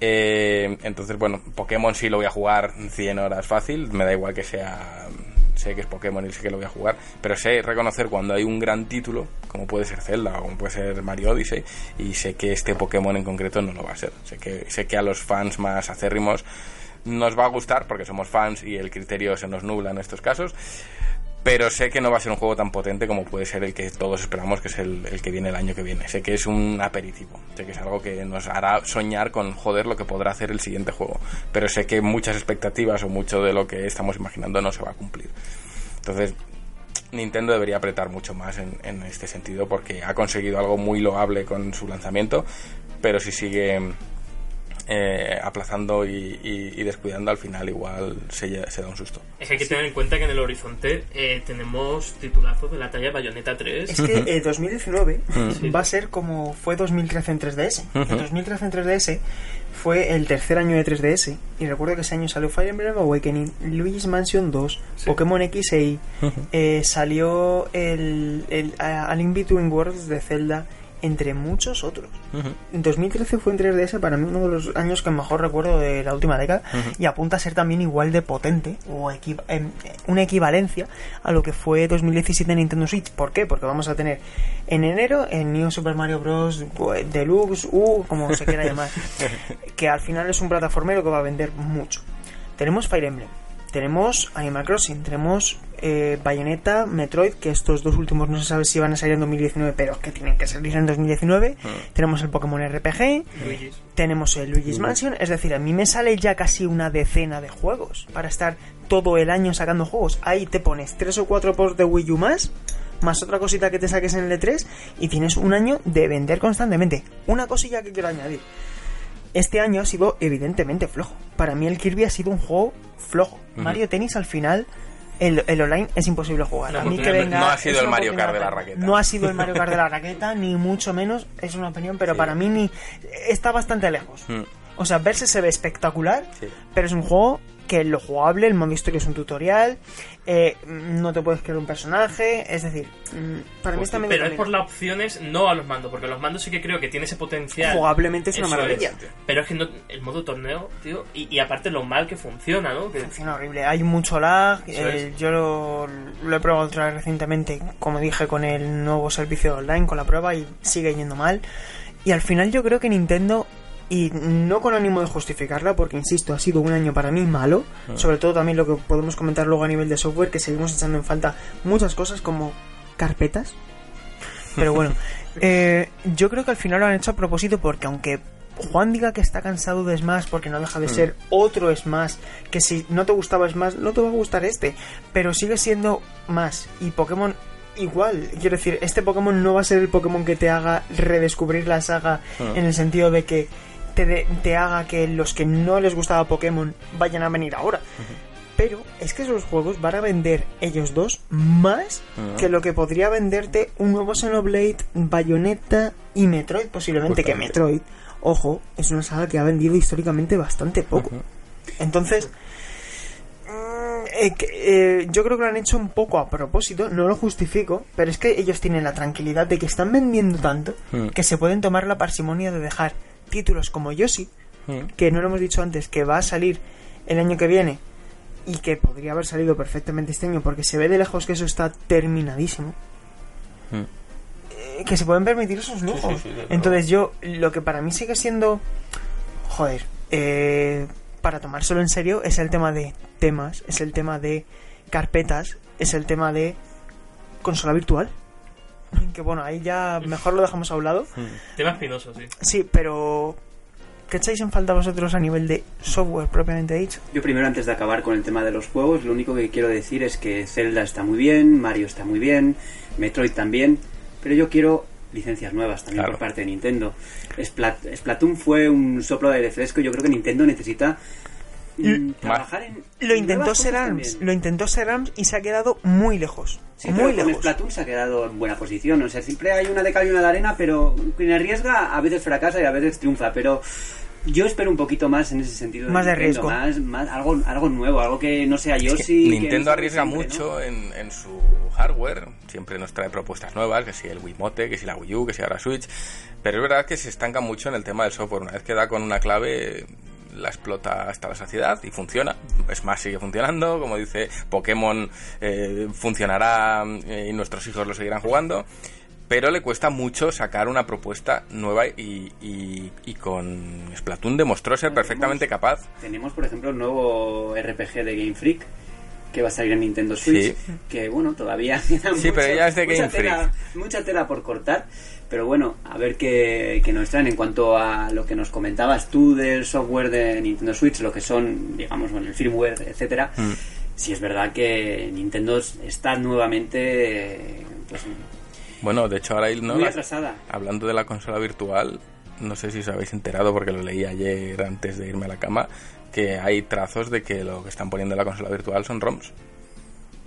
Eh, entonces, bueno, Pokémon sí lo voy a jugar 100 horas fácil, me da igual que sea. Sé que es Pokémon y sé que lo voy a jugar, pero sé reconocer cuando hay un gran título, como puede ser Zelda o como puede ser Mario Odyssey, y sé que este Pokémon en concreto no lo va a ser. Sé que, sé que a los fans más acérrimos nos va a gustar porque somos fans y el criterio se nos nubla en estos casos. Pero sé que no va a ser un juego tan potente como puede ser el que todos esperamos, que es el, que viene el año que viene. Sé que es un aperitivo. Sé que es algo que nos hará soñar con joder lo que podrá hacer el siguiente juego. Pero sé que muchas expectativas o mucho de lo que estamos imaginando no se va a cumplir. Entonces, Nintendo debería apretar mucho más en este sentido porque ha conseguido algo muy loable con su lanzamiento. Pero si sigue eh, aplazando y, y, y, descuidando, al final igual se, se, da un susto. Es que hay que tener en cuenta que en el horizonte eh, tenemos titulazos de la talla Bayonetta 3. Es que eh, 2019 sí. va a ser como fue 2013 en 3DS. Uh -huh. En 2013 en 3DS fue el tercer año de 3DS y recuerdo que ese año salió Fire Emblem Awakening, Luigi's Mansion 2, sí. Pokémon XY, uh -huh. eh, salió el, el Link Between Worlds de Zelda entre muchos otros. Uh -huh. En 2013 fue en 3DS para mí uno de los años que mejor recuerdo de la última década uh -huh. y apunta a ser también igual de potente o equi eh, una equivalencia a lo que fue 2017 en Nintendo Switch. ¿Por qué? Porque vamos a tener en enero el New Super Mario Bros. Deluxe, U, como se quiera llamar, que al final es un plataformero que va a vender mucho. Tenemos Fire Emblem, tenemos Animal Crossing, tenemos eh, Bayonetta, Metroid, que estos dos últimos no se sabe si van a salir en 2019, pero que tienen que salir en 2019. Mm. Tenemos el Pokémon RPG, Luigi's. tenemos el Luigi's Mansion, es decir, a mí me sale ya casi una decena de juegos para estar todo el año sacando juegos. Ahí te pones tres o cuatro ports de Wii U más, más otra cosita que te saques en el E3 y tienes un año de vender constantemente. Una cosilla que quiero añadir. Este año ha sido evidentemente flojo. Para mí el Kirby ha sido un juego flojo. Uh -huh. Mario Tennis al final el, el, online es imposible jugar. No, a mí que venga, no ha sido el Mario Kart de la raqueta. No ha sido el Mario Kart de la raqueta, ni mucho menos, es una opinión, pero sí. para mí ni está bastante lejos. Mm. O sea, verse se ve espectacular, sí. pero es un juego que lo jugable, el modo historia es un tutorial, eh, no te puedes crear un personaje, es decir, mm, para mí está Pero es por las opciones, no a los mandos, porque los mandos sí que creo que tiene ese potencial. Jugablemente es una maravilla. Es, pero es que no, el modo torneo, tío, y, y, aparte lo mal que funciona, ¿no? Que... Funciona horrible, hay mucho lag, eh, yo lo, lo, he probado otra vez recientemente, como dije, con el nuevo servicio online, con la prueba, y sigue yendo mal. Y al final yo creo que Nintendo y no con ánimo de justificarla, porque insisto, ha sido un año para mí malo, -huh. sobre todo también lo que podemos comentar luego a nivel de software, que seguimos echando en falta muchas cosas como carpetas. Pero bueno, eh, yo creo que al final lo han hecho a propósito porque aunque Juan diga que está cansado de Smash porque no deja de ser mm. otro Smash, que si no te gustaba Smash, no te va a gustar este, pero sigue siendo más. Y Pokémon igual, quiero decir, este Pokémon no va a ser el Pokémon que te haga redescubrir la saga -huh. en el sentido de que te, de, te, haga que los que no les gustaba Pokémon vayan a venir ahora. Uh -huh. Pero es que esos juegos van a vender ellos dos más uh -huh. que lo que podría venderte un nuevo Xenoblade, Bayonetta y Metroid, posiblemente que Metroid, ojo, es una saga que ha vendido históricamente bastante poco. Uh -huh. Entonces, eh, eh, yo creo que lo han hecho un poco a propósito, no lo justifico, pero es que ellos tienen la tranquilidad de que están vendiendo tanto mm. que se pueden tomar la parsimonia de dejar títulos como Yoshi, mm. que no lo hemos dicho antes, que va a salir el año que viene y que podría haber salido perfectamente este año porque se ve de lejos que eso está terminadísimo. Mm. Eh, que se pueden permitir esos lujos. Sí, sí, sí, Entonces yo, lo que para mí sigue siendo... Joder, eh para tomárselo en serio es el tema de temas, es el tema de carpetas, es el tema de consola virtual. Que bueno, ahí ya mejor lo dejamos a un lado. Tema espinoso, sí. Sí, pero ¿qué echáis en falta vosotros a nivel de software propiamente dicho? Yo primero, antes de acabar con el tema de los juegos, lo único que quiero decir es que Zelda está muy bien, Mario está muy bien, Metroid también, pero yo quiero licencias nuevas también Claro. por parte de Nintendo. Splat- Splatoon fue un soplo de aire fresco y yo creo que Nintendo necesita L- trabajar en... Lo en intentó nuevas ser cosas ARMS, también. lo intentó ser ARMS y se ha quedado muy lejos. Sí, muy lejos. Splatoon se ha quedado en buena posición. O sea, siempre hay una de cal y una de arena, pero quien arriesga a veces fracasa y a veces triunfa. Pero yo espero un poquito más en ese sentido. Más de Nintendo, riesgo. Más, más, algo, algo nuevo, algo que no sea Yoshi. que no Nintendo sea arriesga siempre, ¿no? mucho en, en su hardware, siempre nos trae propuestas nuevas, que si el Wiimote, que si la Wii U, que si ahora Switch, pero es verdad que se estanca mucho en el tema del software. Una vez que da con una clave, la explota hasta la saciedad y funciona. Smash sigue funcionando, como dice Pokémon, eh, funcionará eh, y nuestros hijos lo seguirán jugando. Pero le cuesta mucho sacar una propuesta nueva y, y- y con Splatoon demostró ser perfectamente capaz. Tenemos, por ejemplo, el nuevo RPG de Game Freak que va a salir en Nintendo Switch. Sí. Que bueno, todavía queda Sí, pero ya es de mucha Game tela, mucha tela por cortar. Pero bueno, a ver qué, qué nos traen en cuanto a lo que nos comentabas tú del software de Nintendo Switch, lo que son, digamos, bueno, el firmware, etcétera. Mm. Si es verdad que Nintendo está nuevamente pues, Bueno, de hecho ahora hay- ¿no? muy atrasada. Hablando de la consola virtual, no sé si os habéis enterado porque lo leí ayer antes de irme a la cama, que hay trazos de que lo que están poniendo en la consola virtual son ROMs.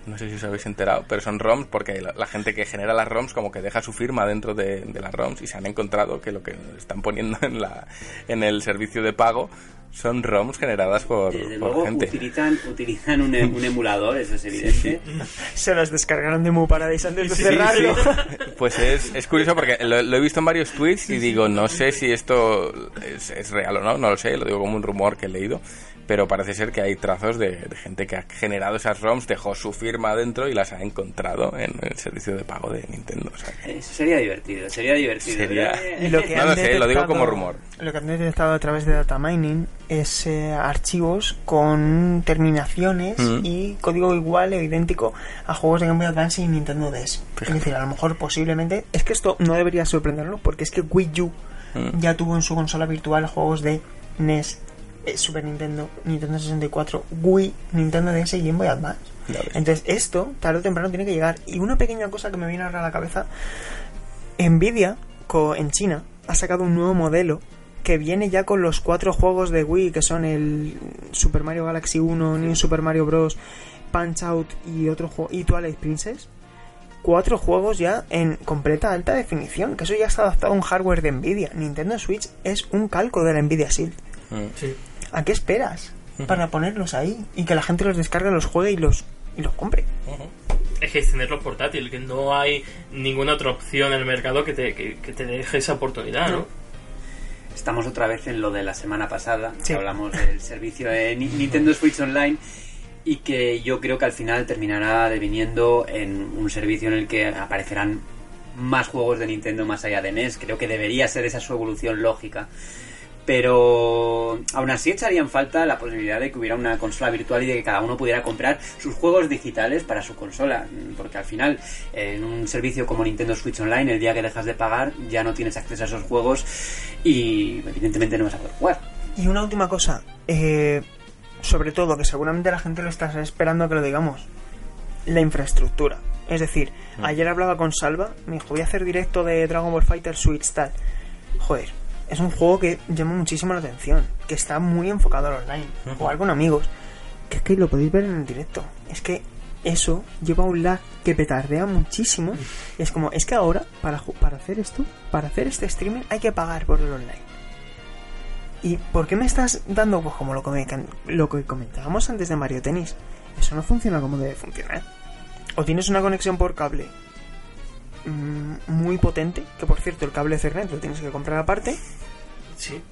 No sé si os habéis enterado, pero son ROMs porque la, la gente que genera las ROMs como que deja su firma dentro de, de las ROMs y se han encontrado que lo que están poniendo en, la, en el servicio de pago son ROMs generadas por, Desde por luego gente. utilizan, utilizan un, un emulador, eso es evidente. Se las descargaron de Mu Paradise antes de Sí, cerrarlo. sí. Pues es, es curioso porque lo, lo he visto en varios tweets y digo, no sé si esto es, es real o no, no lo sé, lo digo como un rumor que he leído, pero parece ser que hay trazos de, de gente que ha generado esas ROMs, dejó su firma adentro y las ha encontrado en el servicio de pago de Nintendo. O sea que- Eso sería divertido, sería divertido. Sería- Y lo que No han lo sé, lo digo como rumor. Lo que han detectado a través de data mining es eh, archivos con terminaciones Mm. y código igual o idéntico a juegos de Game Boy Advance y Nintendo DS. Fíjate. Es decir, a lo mejor posiblemente... Es que esto no debería sorprenderlo porque es que Wii U Mm. ya tuvo en su consola virtual juegos de NES, Super Nintendo, Nintendo 64, Wii, Nintendo DS y Game Boy Advance. Entonces esto, tarde o temprano, tiene que llegar. Y una pequeña cosa que me viene ahora a la cabeza, Nvidia co- en China ha sacado un nuevo modelo que viene ya con los cuatro juegos de Wii, que son el Super Mario Galaxy 1, New Super Mario Bros., Punch Out y otro juego, y Twilight Princess. Cuatro juegos ya en completa alta definición, que eso ya está adaptado a un hardware de Nvidia. Nintendo Switch es un calco de la Nvidia Shield. Mm. Sí. ¿A qué esperas para ponerlos ahí y que la gente los descargue, los juegue y los, y los compre? Es que es tenerlos portátil, que no hay ninguna otra opción en el mercado que te, que, que te deje esa oportunidad, ¿no? Estamos otra vez en lo de la semana pasada, que hablamos del servicio de Ni- Nintendo Switch Online y que yo creo que al final terminará deviniendo en un servicio en el que aparecerán más juegos de Nintendo más allá de NES. Creo que debería ser esa su evolución lógica. Pero aún así echarían falta la posibilidad de que hubiera una consola virtual y de que cada uno pudiera comprar sus juegos digitales para su consola. Porque al final, en un servicio como Nintendo Switch Online, el día que dejas de pagar, ya no tienes acceso a esos juegos y evidentemente no vas a poder jugar. Y una última cosa, eh, sobre todo, que seguramente la gente lo está esperando que lo digamos, la infraestructura. Es decir, ayer hablaba con Salva, me dijo, voy a hacer directo de Dragon Ball Fighter Switch tal. Joder, es un juego que llama muchísimo la atención, que está muy enfocado al online, jugar con amigos, que es que lo podéis ver en el directo. Es que eso lleva un lag que petardea muchísimo. Y es como, es que ahora, para, para hacer esto, para hacer este streaming, hay que pagar por el online. ¿Y por qué me estás dando, pues como lo, come- lo que comentábamos antes de Mario Tennis? Eso no funciona como debe funcionar. O tienes una conexión por cable mm, muy potente, que por cierto el cable Ethernet lo tienes que comprar aparte,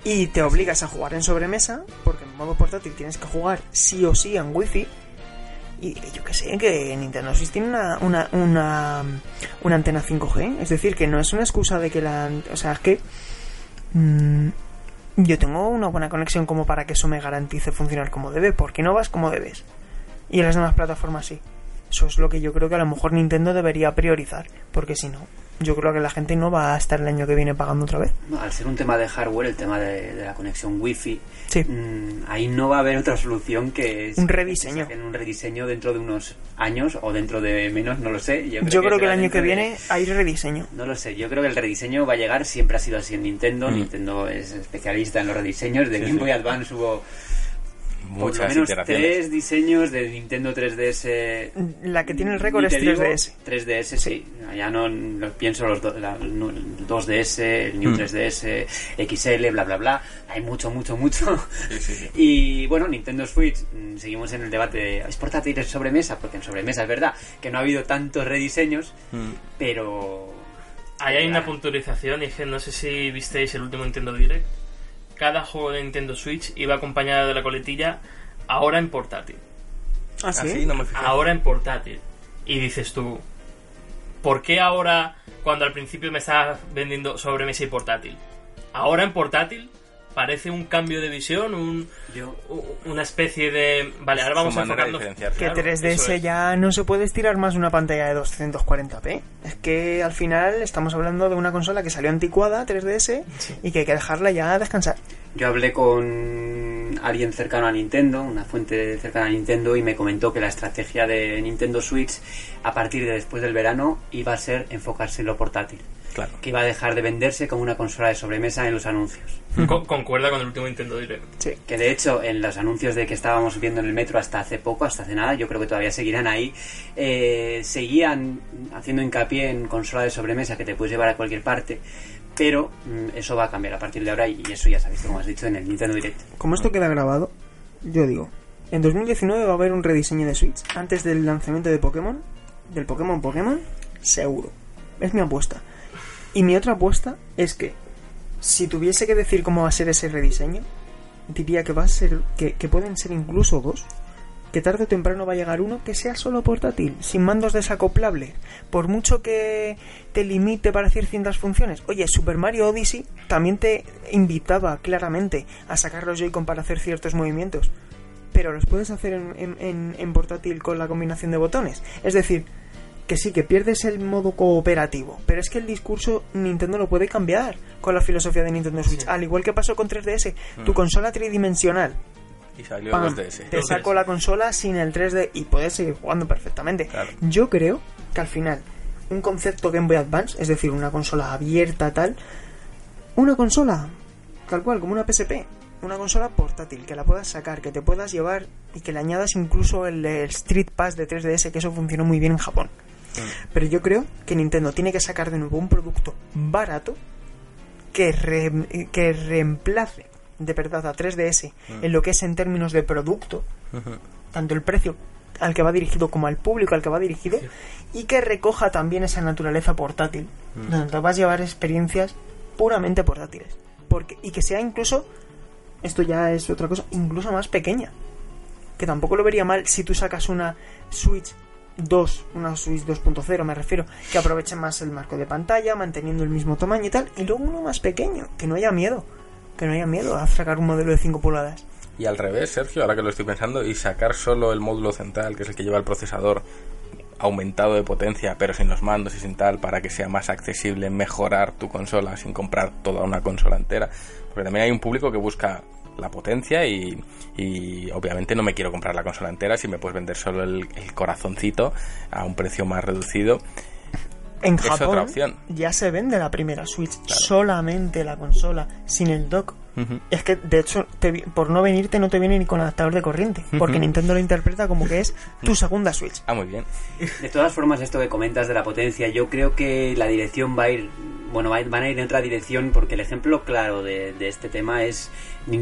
Y te obligas a jugar en sobremesa, porque en modo portátil tienes que jugar sí o sí en wifi. Y yo que sé, que Nintendo Switch tiene una, una, una, una antena 5G. Es decir, que no es una excusa de que la... O sea, es que... mm, yo tengo una buena conexión como para que eso me garantice funcionar como debe. ¿Por qué no vas como debes? Y en las demás plataformas sí. Eso es lo que yo creo que a lo mejor Nintendo debería priorizar. Porque si no, yo creo que la gente no va a estar el año que viene pagando otra vez. Al ser un tema de hardware, el tema de, de la conexión wifi, Sí. mm, ahí no va a haber otra solución que es Un rediseño. que saquen un rediseño dentro de unos años o dentro de menos, no lo sé. Yo creo, Yo creo que el año que de- viene hay rediseño. No lo sé, yo creo que el rediseño va a llegar, siempre ha sido así en Nintendo. Mm. Nintendo es especialista en los rediseños. De Sí, Game sí. Boy Advance hubo por lo Muchas menos iteraciones. tres diseños de Nintendo 3DS. La que tiene el récord es te digo, 3DS. 3DS, sí. Ya no lo pienso los do- la- el 2DS, el New Mm. 3DS, XL, bla, bla, bla. Hay mucho, mucho, mucho. Sí, sí, sí. Y bueno, Nintendo Switch, mm, seguimos en el debate de ¿es portátil es sobremesa? Porque en sobremesa es verdad que no ha habido tantos rediseños, Mm. pero... Ahí hay una puntualización y es que no sé si visteis el último Nintendo Direct. Cada juego de Nintendo Switch iba acompañado de la coletilla ahora en portátil. ¿Ah, sí? Así no me fijé. Ahora en portátil. Y dices tú, ¿por qué ahora cuando al principio me estabas vendiendo sobremesa y portátil? Ahora en portátil parece un cambio de visión, un, Yo, una especie de... Vale, ahora vamos a enfocarnos... Que Claro, 3DS eso es. ya no se puede estirar más una pantalla de 240p. Es que al final estamos hablando de una consola que salió anticuada, 3DS, y que hay que dejarla ya descansar. yo hablé con alguien cercano a Nintendo, una fuente cercana a Nintendo, y me comentó que la estrategia de Nintendo Switch a partir de después del verano iba a ser enfocarse en lo portátil. Claro. Que iba a dejar de venderse como una consola de sobremesa en los anuncios. Con- concuerda con el último Nintendo Direct. Sí. Que de hecho, en los anuncios de que estábamos viendo en el metro hasta hace poco, hasta hace nada, yo creo que todavía seguirán ahí, eh, seguían haciendo hincapié en consola de sobremesa que te puedes llevar a cualquier parte, pero mm, eso va a cambiar a partir de ahora y eso ya se ha visto, como has dicho, en el Nintendo Direct. Como esto queda grabado, yo digo, en 2019 va a haber un rediseño de Switch antes del lanzamiento de Pokémon, del Pokémon Pokémon, seguro. Es mi apuesta. Y mi otra apuesta es que si tuviese que decir cómo va a ser ese rediseño, diría que va a ser que, pueden ser incluso dos. Que tarde o temprano va a llegar uno que sea solo portátil, sin mandos desacoplables. Por mucho que te limite para hacer ciertas funciones. Oye, Super Mario Odyssey también te invitaba claramente a sacar los Joy-Con para hacer ciertos movimientos. Pero los puedes hacer en portátil con la combinación de botones. Es decir, que sí, que pierdes el modo cooperativo, pero es que el discurso Nintendo lo puede cambiar con la filosofía de Nintendo Switch, Sí. al igual que pasó con 3DS, tu Mm. consola tridimensional, Y salió ¡pam! los DS. te saco la consola sin el 3D y puedes seguir jugando perfectamente. Claro. Yo creo que al final un concepto Game Boy Advance, es decir, una consola abierta tal, una consola tal cual como una PSP, una consola portátil que la puedas sacar, que te puedas llevar y que le añadas incluso el, el Street Pass de 3DS, que eso funcionó muy bien en Japón. Pero yo creo que Nintendo tiene que sacar de nuevo un producto barato que, re- que reemplace de verdad a 3DS en lo que es en términos de producto, tanto el precio al que va dirigido como al público al que va dirigido, y que recoja también esa naturaleza portátil, donde te vas a llevar experiencias puramente portátiles. Porque, y que sea incluso, esto ya es otra cosa, incluso más pequeña. Que tampoco lo vería mal si tú sacas una Switch 2, una Switch 2.0 me refiero, que aproveche más el marco de pantalla, manteniendo el mismo tamaño y tal, y luego uno más pequeño, que no haya miedo, que no haya miedo a sacar un modelo de 5 pulgadas. Y al revés, Sergio, ahora que lo estoy pensando, y sacar solo el módulo central, que es el que lleva el procesador aumentado de potencia, pero sin los mandos y sin tal, para que sea más accesible mejorar tu consola sin comprar toda una consola entera. Porque también hay un público que busca la potencia y, y obviamente no me quiero comprar la consola entera si me puedes vender solo el, el corazoncito a un precio más reducido. En Es Japón otra opción. ya se vende la primera Switch, solamente la consola, sin el dock. Es que, de hecho, te vi- por no venirte no te viene ni con adaptador de corriente, porque. Nintendo lo interpreta como que es tu segunda Switch. Ah, muy bien. De todas formas, esto que comentas de la potencia, yo creo que la dirección va a ir, bueno, va a ir- van a ir en otra dirección porque el ejemplo claro de, de este tema es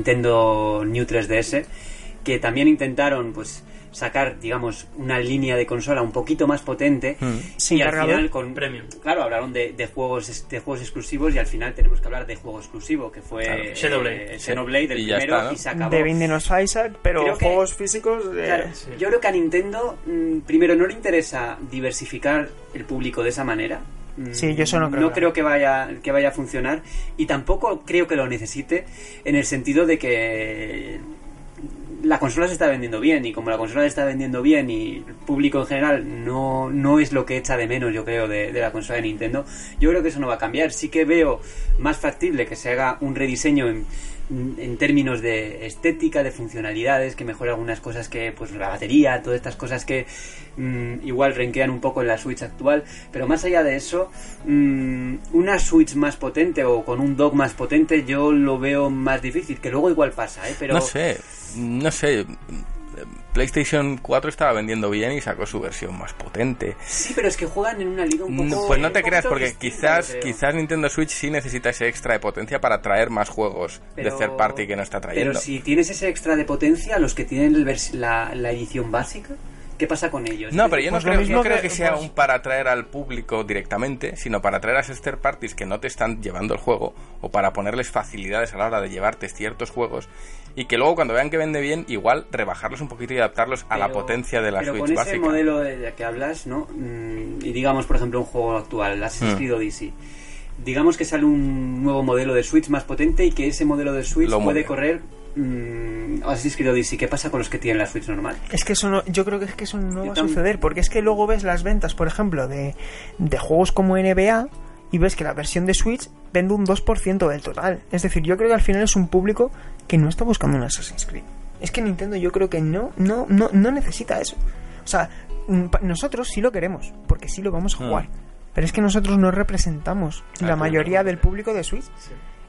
Nintendo New 3DS, que también intentaron, pues, sacar, digamos, una línea de consola un poquito más potente Mm. Sin y al final con Premium. Claro, hablaron de, de juegos de juegos exclusivos y al final tenemos que hablar de juego exclusivo, que fue Claro. eh, Shadowblade. Xenoblade, el Y primero, está, ¿no? y se acabó. De Binding of Isaac, pero Creo que- juegos físicos. eh, Claro, Sí. yo creo que a Nintendo, mm, primero, no le interesa diversificar el público de esa manera. Mm, Sí, yo eso no creo, No creo que vaya, que vaya a funcionar. Y tampoco creo que lo necesite en el sentido de que la consola se está vendiendo bien y como la consola se está vendiendo bien y el público en general no, no es lo que echa de menos, yo creo, de, de la consola de Nintendo, yo creo que eso no va a cambiar. Sí que veo más factible que se haga un rediseño en, en términos de estética, de funcionalidades, que mejore algunas cosas que, pues la batería, todas estas cosas que mm, igual renquean un poco en la Switch actual, pero más allá de eso, mm, una Switch más potente o con un dock más potente yo lo veo más difícil, que luego igual pasa, ¿eh? Pero No sé, no sé. PlayStation 4 estaba vendiendo bien y sacó su versión más potente. Sí, pero es que juegan en una liga un poco... Pues no te creas, porque quizás, quizás Nintendo Switch sí necesita ese extra de potencia para traer más juegos Pero- de third party que no está trayendo. Pero si tienes ese extra de potencia, los que tienen el vers- la, la edición básica, ¿qué pasa con ellos? No, pero yo no Pues creo, mismo no creo que- que sea pues- un para atraer al público directamente, sino para atraer a esos third parties que no te están llevando el juego o para ponerles facilidades a la hora de llevarte ciertos juegos y que luego cuando vean que vende bien, igual rebajarlos un poquito y adaptarlos a la potencia de la pero Switch con ese básica. modelo de, de que hablas, ¿no? Mm, y digamos, por ejemplo, un juego actual, Assassin's Mm. Creed Odyssey. Digamos que sale un nuevo modelo de Switch más potente y que ese modelo de Switch Lo puede mueve. correr mm, Assassin's Creed Odyssey. ¿Qué pasa con los que tienen la Switch normal? Es que eso no, yo creo que es que eso no Yo va a suceder, porque es que luego ves las ventas, por ejemplo, de, de juegos como NBA y ves que la versión de Switch vende un 2% del total. Es decir, yo creo que al final es un público que no está buscando un Assassin's Creed. Es que Nintendo yo creo que no, no, no, no necesita eso. O sea, nosotros sí lo queremos, porque sí lo vamos a Mm. jugar. Pero es que nosotros no representamos Al la mayoría del público de Switch.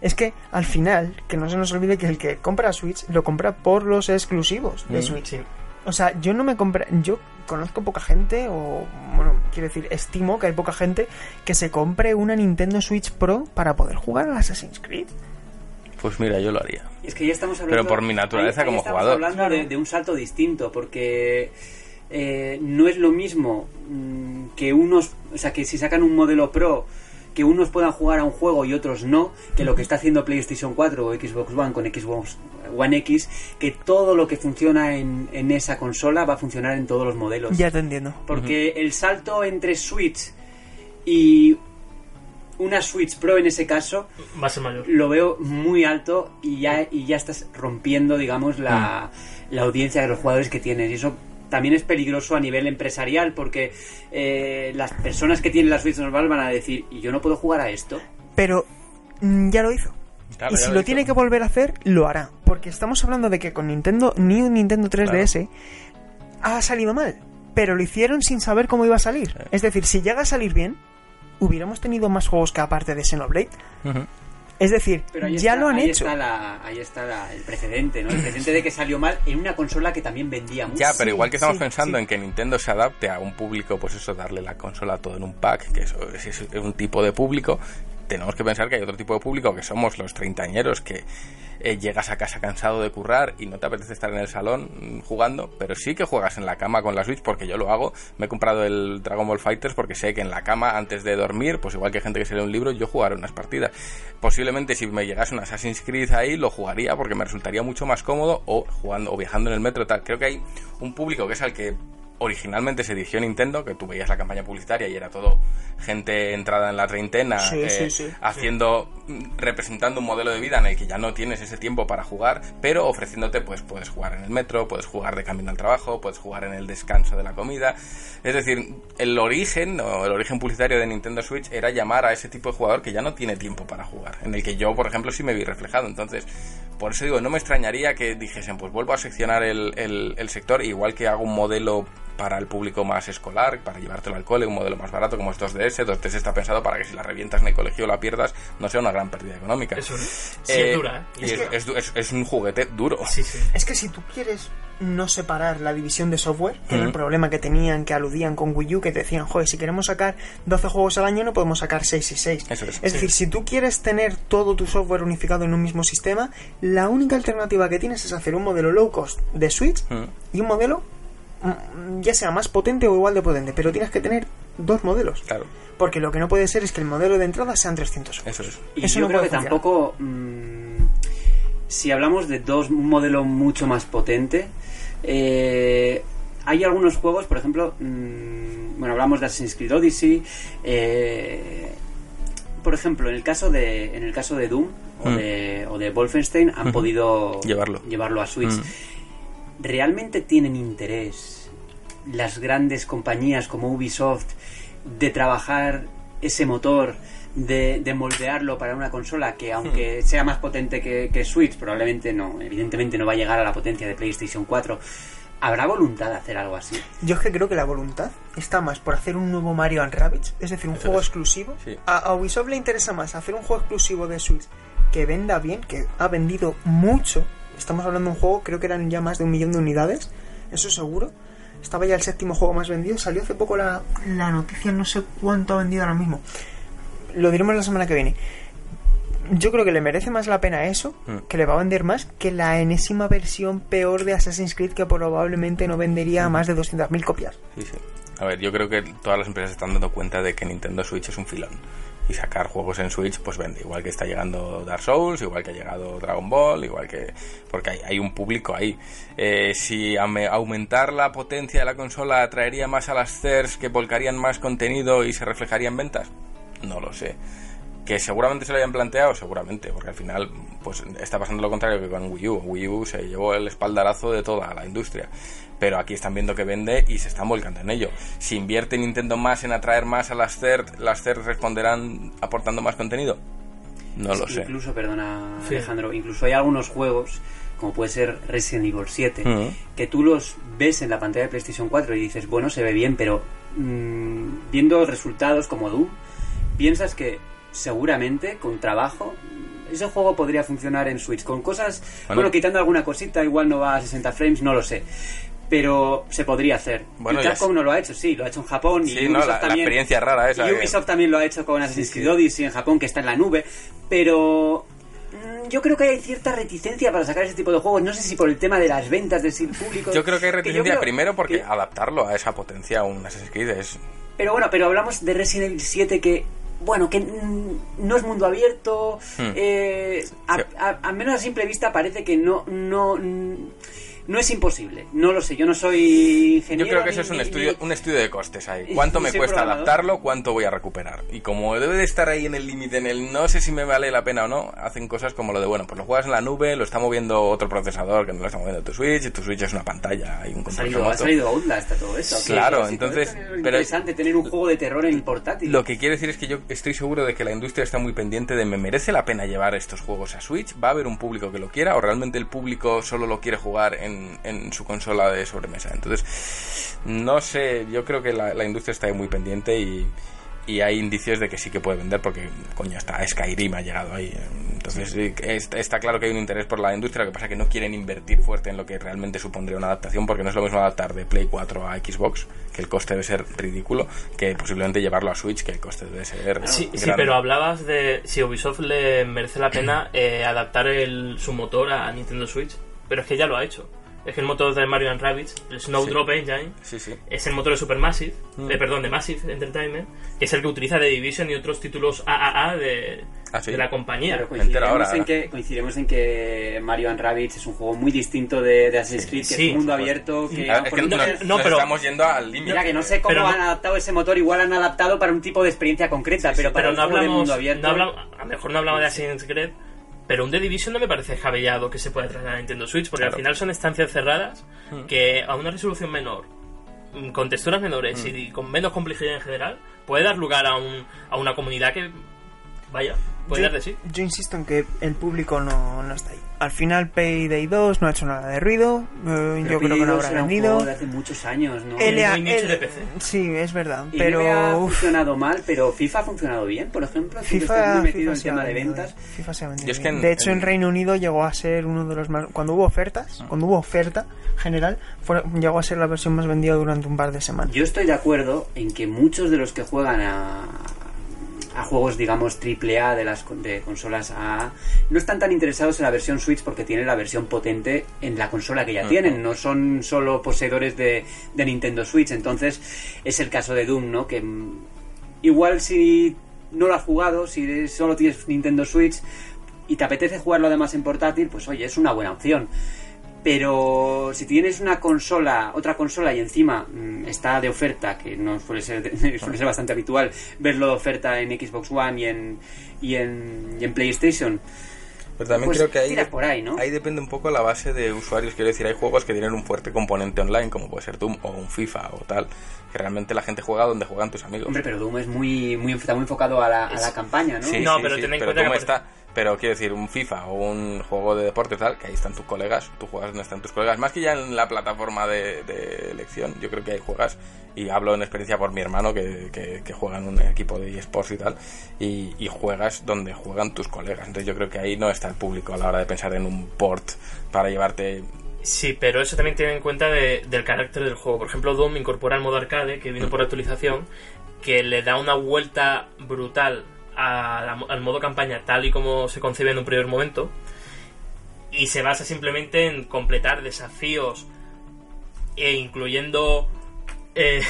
Es que al final, que no se nos olvide que el que compra Switch lo compra por los exclusivos de Mm. Switch. Sí. O sea, yo no me compré. Yo conozco poca gente, o. Bueno, quiero decir, estimo que hay poca gente que se compre una Nintendo Switch Pro para poder jugar al Assassin's Creed. Pues mira, yo lo haría. Es que ya estamos hablando... Pero por mi naturaleza ahí- ahí como estamos jugador. hablando de, de un salto distinto, porque eh, no es lo mismo mm, que unos... O sea, que si sacan un modelo Pro que unos puedan jugar a un juego y otros no, que lo que está haciendo PlayStation 4 o Xbox One con Xbox One X, que todo lo que funciona en, en esa consola va a funcionar en todos los modelos. Ya te entiendo. Porque el salto entre Switch y una Switch Pro en ese caso Va a ser mayor. lo veo muy alto y ya, y ya estás rompiendo, digamos, la, la audiencia de los jugadores que tienes. Y eso también es peligroso a nivel empresarial porque eh, las personas que tienen la Switch normal van a decir, ¿y yo no puedo jugar a esto? Pero mm, ya lo hizo. Claro, y si lo tiene que volver a hacer, lo hará. Porque estamos hablando de que con Nintendo, ni un Nintendo 3DS ha salido mal. Pero lo hicieron sin saber cómo iba a salir. Es decir, si llega a salir bien, hubiéramos tenido más juegos que aparte de Xenoblade. Ujú. Es decir, Pero ya está, lo han ahí hecho. Está la- ahí está la- el precedente, ¿no? El precedente de que salió mal en una consola que también vendía mucho. Ya, pero igual que estamos sí, pensando sí. en que Nintendo se adapte a un público, pues eso, darle la consola todo en un pack, que eso es, es un tipo de público, tenemos que pensar que hay otro tipo de público que somos los treintañeros que eh, llegas a casa cansado de currar y no te apetece estar en el salón mm, jugando, pero sí que juegas en la cama con la Switch porque yo lo hago. Me he comprado el Dragon Ball Fighters porque sé que en la cama antes de dormir, pues igual que gente que se lee un libro, yo jugaré unas partidas. Posiblemente si me llegase un Assassin's Creed ahí lo jugaría porque me resultaría mucho más cómodo o jugando o viajando en el metro tal. Creo que hay un público que es al que originalmente se dirigió Nintendo, que tú veías la campaña publicitaria y era todo gente entrada en la treintena, Sí, eh, sí, sí. haciendo, representando un modelo de vida en el que ya no tienes ese tiempo para jugar, pero ofreciéndote, pues puedes jugar en el metro, puedes jugar de camino al trabajo, puedes jugar en el descanso de la comida. Es decir, el origen, o el origen publicitario de Nintendo Switch era llamar a ese tipo de jugador que ya no tiene tiempo para jugar, en el que yo, por ejemplo, sí me vi reflejado. Entonces, por eso digo, no me extrañaría que dijesen, pues vuelvo a seccionar el, el- sector, igual que hago un modelo para el público más escolar, para llevártelo al cole, un modelo más barato como es 2DS. 2DS está pensado para que si la revientas en el colegio o la pierdas, no sea una gran pérdida económica. Eso sí Eh, es dura, ¿eh? y es, es es- es un juguete duro. Sí, sí. Es que si tú quieres no separar la división de software, que era el problema que tenían, que aludían con Wii U, que te decían, joder, si queremos sacar 12 juegos al año, no podemos sacar 6 y 6. Eso es. decir, si tú quieres tener todo tu software unificado en un mismo sistema, la única alternativa que tienes es hacer un modelo low cost de Switch Mm. y un modelo ya sea más potente o igual de potente, pero tienes que tener dos modelos. Claro, Porque lo que no puede ser es que el modelo de entrada sean 300 euros. eso es. Y Eso yo no creo que funcionar. tampoco. mm, si hablamos de dos, un modelo mucho más potente, eh, hay algunos juegos, por ejemplo, mm, bueno, hablamos de Assassin's Creed Odyssey. eh, por ejemplo, en el caso de, en el caso de Doom o, Mm. de, o de Wolfenstein han podido Llevarlo. llevarlo a Switch. Mm. ¿Realmente tienen interés las grandes compañías como Ubisoft de trabajar ese motor, de, de moldearlo para una consola que aunque Hmm. sea más potente que, que Switch, probablemente no, evidentemente no va a llegar a la potencia de PlayStation 4, ¿habrá voluntad de hacer algo así? Yo es que creo que la voluntad está más por hacer un nuevo Mario and Rabbids, es decir, un Eso juego es. exclusivo. Sí. A, a Ubisoft le interesa más hacer un juego exclusivo de Switch que venda bien, que ha vendido mucho. Estamos hablando de un juego, creo que eran ya más de un millón de unidades, eso seguro. Estaba ya el séptimo juego más vendido. Salió hace poco la, la noticia, no sé cuánto ha vendido ahora mismo. Lo diremos la semana que viene. Yo creo que le merece más la pena eso, Mm. que le va a vender más, que la enésima versión peor de Assassin's Creed que probablemente no vendería más de 200.000 copias. Sí, sí. A ver, yo creo que todas las empresas están dando cuenta de que Nintendo Switch es un filón. Y sacar juegos en Switch, pues vende. Igual que está llegando Dark Souls, igual que ha llegado Dragon Ball, igual que. Porque hay, hay un público ahí. Eh, si aumentar la potencia de la consola atraería más a las CERS que volcarían más contenido y se reflejaría en ventas, no lo sé. Que seguramente se lo hayan planteado, seguramente, porque al final pues está pasando lo contrario que con Wii U. Wii U se llevó el espaldarazo de toda la industria. Pero aquí están viendo que vende y se están volcando en ello. Si invierte Nintendo más en atraer más a las CERT, ¿las CERT responderán aportando más contenido? No lo sé. Incluso, perdona Sí. Alejandro, incluso hay algunos juegos, como puede ser Resident Evil 7, Ujú. que tú los ves en la pantalla de PlayStation 4 y dices, bueno, se ve bien, pero mm, viendo resultados como Doom, piensas que seguramente con trabajo ese juego podría funcionar en Switch. Con cosas, Bueno. bueno, quitando alguna cosita, igual no va a 60 frames, no lo sé. Pero se podría hacer. Bueno, y Capcom no lo ha hecho, sí, lo ha hecho en Japón. Sí, y no, Ubisoft la- la también, experiencia rara esa Y de- Ubisoft también lo ha hecho con Assassin's Creed sí. Odyssey en Japón, que está en la nube. Pero mm, yo creo que hay cierta reticencia para sacar ese tipo de juegos. No sé si por el tema de las ventas del público. Yo creo que hay reticencia creo primero porque que- adaptarlo a esa potencia a un Assassin's Creed es... Pero bueno, pero hablamos de Resident Evil 7 que, bueno, que mm, no es mundo abierto. Hmm. eh, a, a- a menos a simple vista parece que no, no, no es imposible. No lo sé, yo no soy ingeniero. Yo creo que ni- eso es un ni- estudio, ni- un estudio de costes ahí. ¿Cuánto me cuesta programador. adaptarlo? ¿Cuánto voy a recuperar? Y como debe de estar ahí en el límite, en el no sé si me vale la pena o no, hacen cosas como lo de, bueno, pues lo juegas en la nube, lo está moviendo otro procesador que no lo está moviendo tu Switch, y tu Switch es una pantalla y un Ha control salido, ha salido Outlast a todo eso. Claro, sí, entonces, es pero- interesante tener un juego de terror en el portátil. Lo que quiere decir es que yo estoy seguro de que la industria está muy pendiente de me merece la pena llevar estos juegos a Switch, va a haber un público que lo quiera o realmente el público solo lo quiere jugar en, en su consola de sobremesa. Entonces, no sé, yo creo que la, la industria está ahí muy pendiente y, y hay indicios de que sí que puede vender porque, coño, hasta Skyrim ha llegado ahí. Entonces, sí, está, está claro que hay un interés por la industria, lo que pasa es que no quieren invertir fuerte en lo que realmente supondría una adaptación porque no es lo mismo adaptar de Play 4 a Xbox, que el coste debe ser ridículo, que posiblemente llevarlo a Switch, que el coste debe ser Sí, pero hablabas de si Ubisoft le merece la pena eh, adaptar el, su motor a Nintendo Switch. Pero es que ya lo ha hecho. Es que el motor de Mario Rabbids, el Snowdrop Engine, Sí, sí. es el motor de Supermassive, Mm. de, perdón, de Massive Entertainment, que es el que utiliza The Division y otros títulos AAA de, Ah, sí. de la compañía. Pero coincidiremos, ahora, en que, coincidiremos en que Mario and Rabbids es un juego muy distinto de, de Assassin's Creed, que Sí, es un mundo abierto. Que Ah, es que no, nos pero- estamos yendo al límite. Mira, que no sé cómo no- han adaptado ese motor, igual han adaptado para un tipo de experiencia concreta, pero para pero un no juego de hablamos, mundo abierto. no hablamos- a lo mejor no hablamos de Assassin's Creed, pero un The Division no me parece javellado que se pueda traer a Nintendo Switch, porque Claro. al final son estancias cerradas Mm. que a una resolución menor, mm, con texturas menores Mm. y con menos complejidad en general, puede dar lugar a, un, a una comunidad que, vaya, puede yo, dar de sí. yo insisto en que el público no, no está ahí. Al final Payday 2 no ha hecho nada de ruido. eh, Pero yo creo que no habrá un vendido. juego de hace muchos años, ¿no? LA nicho el- de PC. Sí, es verdad. Y ha Pero uf, funcionado mal, pero FIFA ha funcionado bien, por ejemplo. FIFA, muy metido FIFA en el se ha tema de vendido ventas. bien. FIFA se ha vendido Yo es que bien. en- de hecho, en en- Reino Unido llegó a ser uno de los más. Cuando hubo ofertas, Ah. cuando hubo oferta general, fue- llegó a ser la versión más vendida durante un par de semanas. Yo estoy de acuerdo en que muchos de los que juegan a, a juegos, digamos, AAA de las de consolas A no están tan interesados en la versión Switch porque tienen la versión potente en la consola que ya tienen. No son solo poseedores de, de Nintendo Switch. Entonces, es el caso de Doom, ¿no? Que mm, igual si no lo has jugado, si solo tienes Nintendo Switch y te apetece jugarlo además en portátil, pues oye, es una buena opción. Pero si tienes una consola, otra consola y encima mm, está de oferta, que no suele ser, suele ser bastante habitual verlo de oferta en Xbox One y en, y en, y en PlayStation, Pero también Pues creo que ahí, por ahí, ¿no? ahí depende un poco la base de usuarios. Quiero decir, hay juegos que tienen un fuerte componente online, como puede ser Doom o un FIFA o tal, que realmente la gente juega donde juegan tus amigos. Hombre, pero Doom es muy, muy, está muy enfocado a la, a la campaña, ¿no? Sí, No, sí, pero sí, ten en pero cuenta Doom que- está. Pero quiero decir, un FIFA o un juego de deporte tal, que ahí están tus colegas, tú juegas donde están tus colegas. Más que ya en la plataforma de, elección, yo creo que ahí juegas, y hablo en experiencia por mi hermano que, juega en un equipo de eSports y tal, y, juegas donde juegan tus colegas. Entonces yo creo que ahí no está el público a la hora de pensar en un port para llevarte... Sí, pero eso también tiene en cuenta de- del carácter del juego. Por ejemplo, Doom incorpora el modo arcade, que vino por actualización, que le da una vuelta brutal al modo campaña tal y como se concibe en un primer momento. Y se basa simplemente en completar desafíos e incluyendo... eh,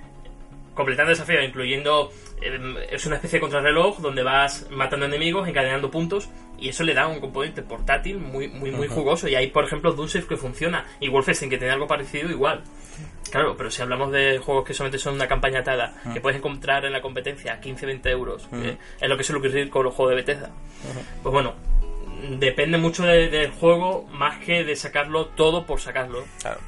completando desafíos, incluyendo... eh, es una especie de contrarreloj donde vas matando enemigos, encadenando puntos, y eso le da un componente portátil muy, muy, muy jugoso. Y hay, por ejemplo, Dunsafe que funciona, y Wolfenstein que tiene algo parecido igual. Claro, pero si hablamos de juegos que solamente son una campaña atada, que puedes encontrar en la competencia a 15-20 euros, que es lo que suele ocurrir con los juegos de Bethesda. Pues bueno, depende mucho de- del juego más que de sacarlo todo por sacarlo. Claro.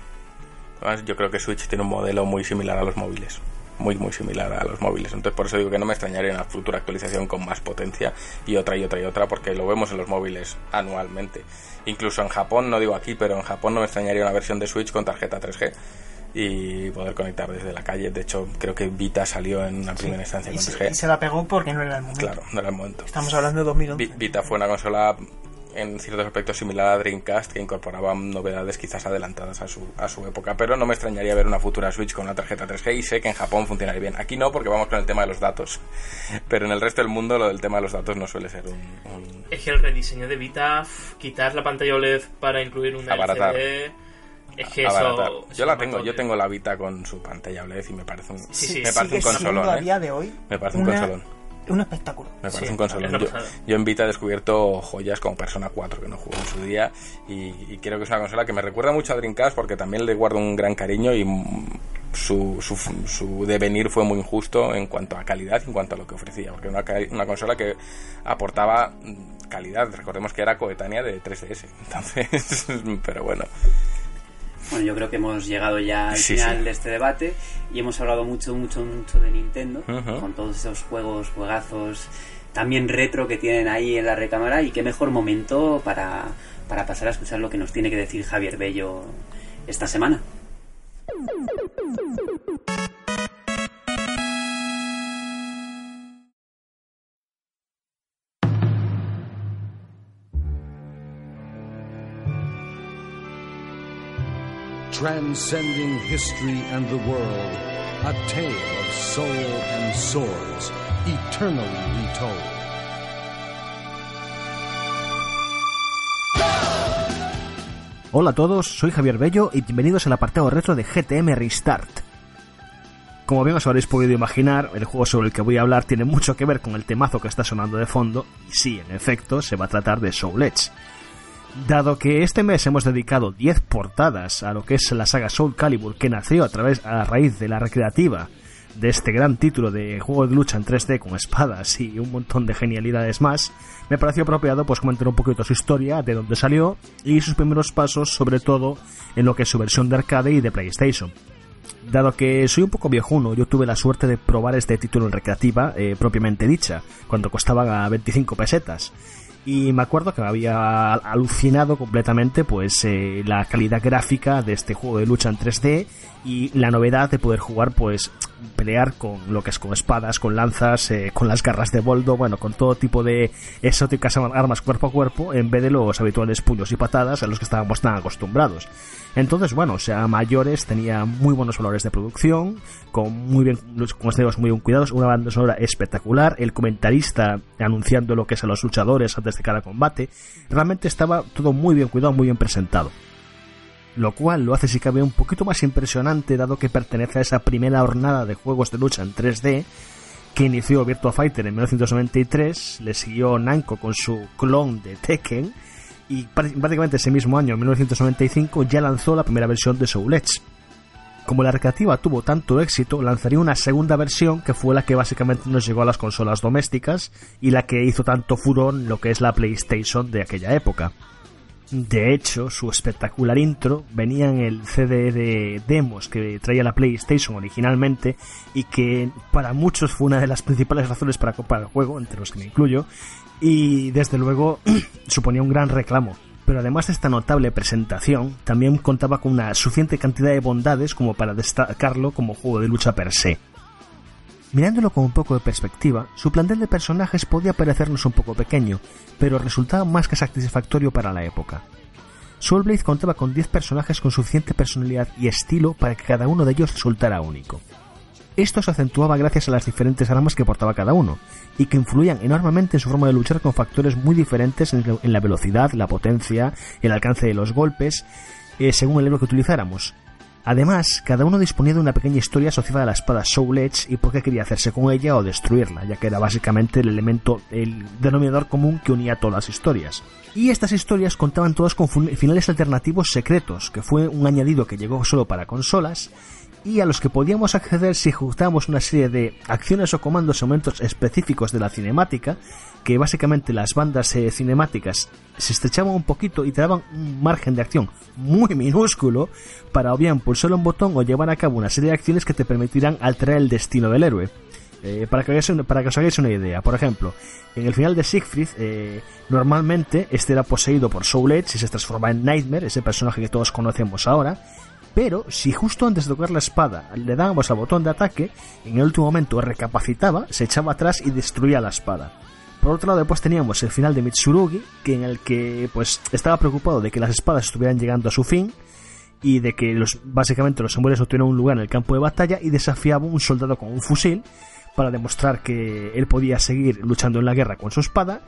Además, yo creo que Switch tiene un modelo muy similar a los móviles. Muy, muy similar a los móviles. Entonces, por eso digo que no me extrañaría una futura actualización con más potencia y otra y otra y otra, porque lo vemos en los móviles anualmente. Incluso en Japón, no digo aquí, pero en Japón no me extrañaría una versión de Switch con tarjeta 3G y poder conectar desde la calle. De hecho, creo que Vita salió en una primera instancia con se, 3G. y se la pegó porque no era el momento. Claro, no era el momento. Estamos hablando de 2011. Vi- Vita fue una consola en ciertos aspectos similar a Dreamcast que incorporaba novedades quizás adelantadas a su, a su época, pero no me extrañaría ver una futura Switch con una tarjeta 3G y sé que en Japón funcionaría bien. Aquí no, porque vamos con el tema de los datos, pero en el resto del mundo lo del tema de los datos no suele ser un... un- Es que el rediseño de Vita, quitar la pantalla OLED para incluir una Abaratar. LCD, es que eso... Yo la tengo, yo tengo la Vita con su pantalla OLED y me parece un, Sí, sí, me parece un consolón, a ¿eh? día de hoy Me parece un consolón. Un espectáculo. Me parece Sí, un consolón. Yo, en Vita he descubierto joyas como Persona 4 que no jugué en su día y, y creo que es una consola que me recuerda mucho a Dreamcast porque también le guardo un gran cariño y mm, su, su, su devenir fue muy injusto en cuanto a calidad y en cuanto a lo que ofrecía porque era una, ca- una consola que aportaba calidad. Recordemos que era coetánea de 3DS. Entonces, pero bueno. Bueno, yo creo que hemos llegado ya al Sí, final sí. de este debate y hemos hablado mucho, mucho, mucho de Nintendo, con todos esos juegos, juegazos también retro que tienen ahí en la recámara y qué mejor momento para, para pasar a escuchar lo que nos tiene que decir Javier Bello esta semana. Transcending history and the world, a tale of soul and swords, eternally retold. Hola a todos, soy Javier Bello y bienvenidos al apartado retro de GTM Restart. Como bien os habréis podido imaginar, el juego sobre el que voy a hablar tiene mucho que ver con el temazo que está sonando de fondo, y sí, en efecto, se va a tratar de Soul Edge. Dado que este mes hemos dedicado 10 portadas a lo que es la saga Soul Calibur, que nació a través a raíz de la recreativa de este gran título de juego de lucha en 3D con espadas y un montón de genialidades más, me pareció apropiado pues comentar un poquito su historia, de dónde salió y sus primeros pasos, sobre todo en lo que es su versión de arcade y de PlayStation. Dado que soy un poco viejuno, yo tuve la suerte de probar este título en recreativa, eh, propiamente dicha, cuando costaba a 25 pesetas. Y me acuerdo que me había alucinado completamente pues eh, la calidad gráfica de este juego de lucha en 3D y la novedad de poder jugar pues pelear con lo que es con espadas, con lanzas, eh, con las garras de boldo, bueno, con todo tipo de exóticas armas cuerpo a cuerpo en vez de los habituales puños y patadas a los que estábamos tan acostumbrados. Entonces, bueno, o sea, mayores tenía muy buenos valores de producción, con muy bien, escenarios muy bien cuidados, una banda sonora espectacular, el comentarista anunciando lo que es a los luchadores antes de cada combate, realmente estaba todo muy bien cuidado, muy bien presentado. Lo cual lo hace si cabe un poquito más impresionante dado que pertenece a esa primera hornada de juegos de lucha en 3D que inició Virtua Fighter en 1993, le siguió Namco con su clon de Tekken y prácticamente ese mismo año, en 1995, ya lanzó la primera versión de Soul Edge. Como la recreativa tuvo tanto éxito, lanzaría una segunda versión que fue la que básicamente nos llegó a las consolas domésticas y la que hizo tanto furón lo que es la PlayStation de aquella época. De hecho, su espectacular intro venía en el CD de demos que traía la PlayStation originalmente y que para muchos fue una de las principales razones para comprar el juego, entre los que me incluyo, y desde luego suponía un gran reclamo. Pero además de esta notable presentación, también contaba con una suficiente cantidad de bondades como para destacarlo como juego de lucha per se. Mirándolo con un poco de perspectiva, su plantel de personajes podía parecernos un poco pequeño, pero resultaba más que satisfactorio para la época. Soulblade contaba con 10 personajes con suficiente personalidad y estilo para que cada uno de ellos resultara único. Esto se acentuaba gracias a las diferentes armas que portaba cada uno, y que influían enormemente en su forma de luchar con factores muy diferentes en la velocidad, la potencia, el alcance de los golpes, eh, según el héroe que utilizáramos, Además, cada uno disponía de una pequeña historia asociada a la espada Soul Edge y por qué quería hacerse con ella o destruirla, ya que era básicamente el elemento, el denominador común que unía todas las historias. Y estas historias contaban todas con finales alternativos secretos, que fue un añadido que llegó solo para consolas y a los que podíamos acceder si ejecutábamos una serie de acciones o comandos en momentos específicos de la cinemática, que básicamente las bandas eh, cinemáticas se estrechaban un poquito y te daban un margen de acción muy minúsculo para o bien pulsar un botón o llevar a cabo una serie de acciones que te permitirán alterar el destino del héroe. Eh, para, que para que os hagáis una idea, por ejemplo, en el final de Siegfried, eh, normalmente este era poseído por Soul Edge y se transforma en Nightmare, ese personaje que todos conocemos ahora, pero si justo antes de tocar la espada le dábamos al botón de ataque, en el último momento recapacitaba, se echaba atrás y destruía la espada. Por otro lado, después teníamos el final de Mitsurugi, que en el que pues estaba preocupado de que las espadas estuvieran llegando a su fin y de que los, básicamente los samuráis no tuvieran un lugar en el campo de batalla y desafiaba a un soldado con un fusil para demostrar que él podía seguir luchando en la guerra con su espada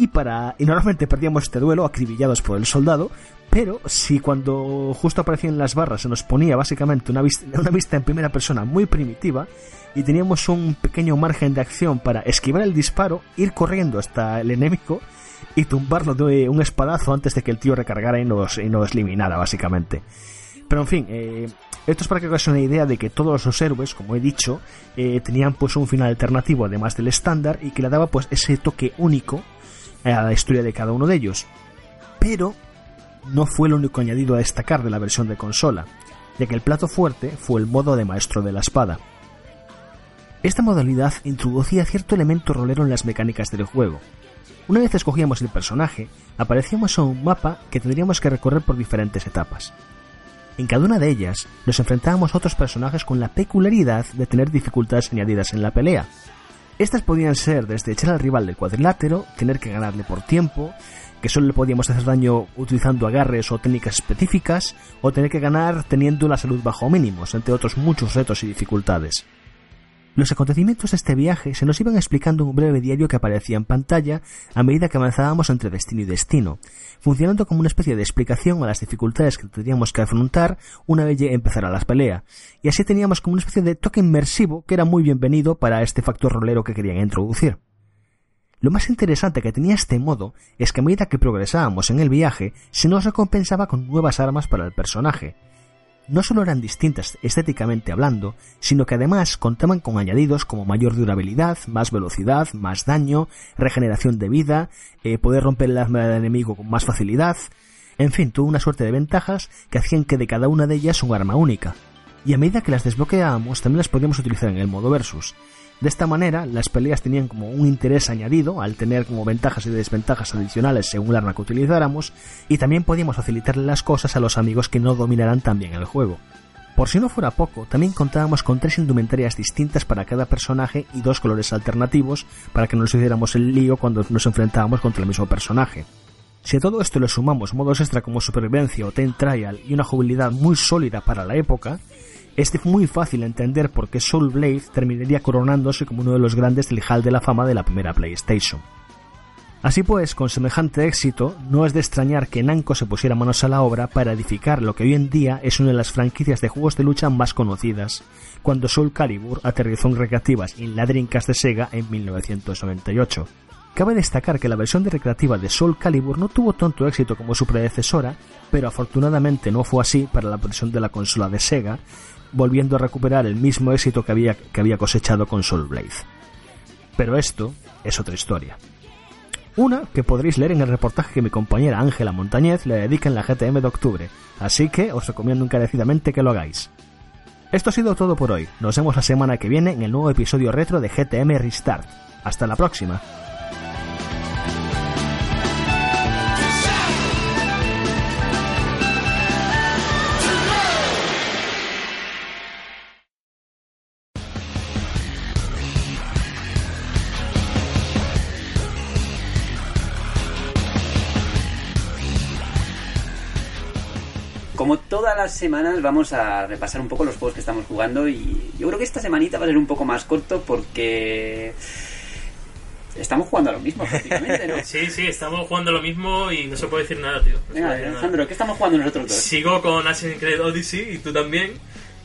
y para y normalmente perdíamos este duelo acribillados por el soldado pero si cuando justo aparecían las barras se nos ponía básicamente una vista, una vista en primera persona muy primitiva y teníamos un pequeño margen de acción para esquivar el disparo, ir corriendo hasta el enemigo y tumbarlo de un espadazo antes de que el tío recargara y nos, y nos eliminara básicamente. Pero en fin, eh, esto es para que hagáis una idea de que todos los héroes, como he dicho, eh, tenían pues un final alternativo además del estándar y que le daba pues ese toque único a la historia de cada uno de ellos. Pero no fue el único añadido a destacar de la versión de consola, ya que el plato fuerte fue el modo de maestro de la espada. Esta modalidad introducía cierto elemento rolero en las mecánicas del juego. Una vez escogíamos el personaje, aparecíamos en un mapa que tendríamos que recorrer por diferentes etapas. En cada una de ellas nos enfrentábamos a otros personajes con la peculiaridad de tener dificultades añadidas en la pelea. Estas podían ser desde echar al rival del cuadrilátero, tener que ganarle por tiempo, que solo le podíamos hacer daño utilizando agarres o técnicas específicas, o tener que ganar teniendo la salud bajo mínimos, entre otros muchos retos y dificultades. Los acontecimientos de este viaje se nos iban explicando en un breve diario que aparecía en pantalla a medida que avanzábamos entre destino y destino, funcionando como una especie de explicación a las dificultades que tendríamos que afrontar una vez empezara la pelea, y así teníamos como una especie de toque inmersivo que era muy bienvenido para este factor rolero que querían introducir. Lo más interesante que tenía este modo es que a medida que progresábamos en el viaje, se nos recompensaba con nuevas armas para el personaje. No solo eran distintas estéticamente hablando, sino que además contaban con añadidos como mayor durabilidad, más velocidad, más daño, regeneración de vida, eh, poder romper el arma del enemigo con más facilidad, en fin, tuvo una suerte de ventajas que hacían que de cada una de ellas un arma única. Y a medida que las desbloqueábamos también las podíamos utilizar en el modo versus, de esta manera, las peleas tenían como un interés añadido al tener como ventajas y desventajas adicionales según el arma que utilizáramos, y también podíamos facilitarle las cosas a los amigos que no dominaran tan bien el juego. Por si no fuera poco, también contábamos con tres indumentarias distintas para cada personaje y dos colores alternativos para que no nos hiciéramos el lío cuando nos enfrentábamos contra el mismo personaje. Si a todo esto le sumamos modos extra como supervivencia o time trial y una jugabilidad muy sólida para la época, es muy fácil entender por qué Soul Blade terminaría coronándose como uno de los grandes del Hall de la Fama de la primera PlayStation. Así pues, con semejante éxito, no es de extrañar que Namco se pusiera manos a la obra para edificar lo que hoy en día es una de las franquicias de juegos de lucha más conocidas, cuando Soul Calibur aterrizó en recreativas en la de Sega en 1998. Cabe destacar que la versión de recreativa de Soul Calibur no tuvo tanto éxito como su predecesora, pero afortunadamente no fue así para la versión de la consola de Sega, volviendo a recuperar el mismo éxito que había, que había cosechado con Soul Blade. Pero esto es otra historia. Una que podréis leer en el reportaje que mi compañera Ángela Montañez le dedica en la GTM de octubre, así que os recomiendo encarecidamente que lo hagáis. Esto ha sido todo por hoy, nos vemos la semana que viene en el nuevo episodio retro de GTM Restart. Hasta la próxima. Todas las semanas vamos a repasar un poco los juegos que estamos jugando y yo creo que esta semanita va a ser un poco más corto porque estamos jugando a lo mismo prácticamente, ¿no? Sí, sí, estamos jugando lo mismo y no se puede decir nada, tío. No Venga, decir nada. Alejandro, ¿qué estamos jugando nosotros dos? Sigo con Assassin's Creed Odyssey y tú también,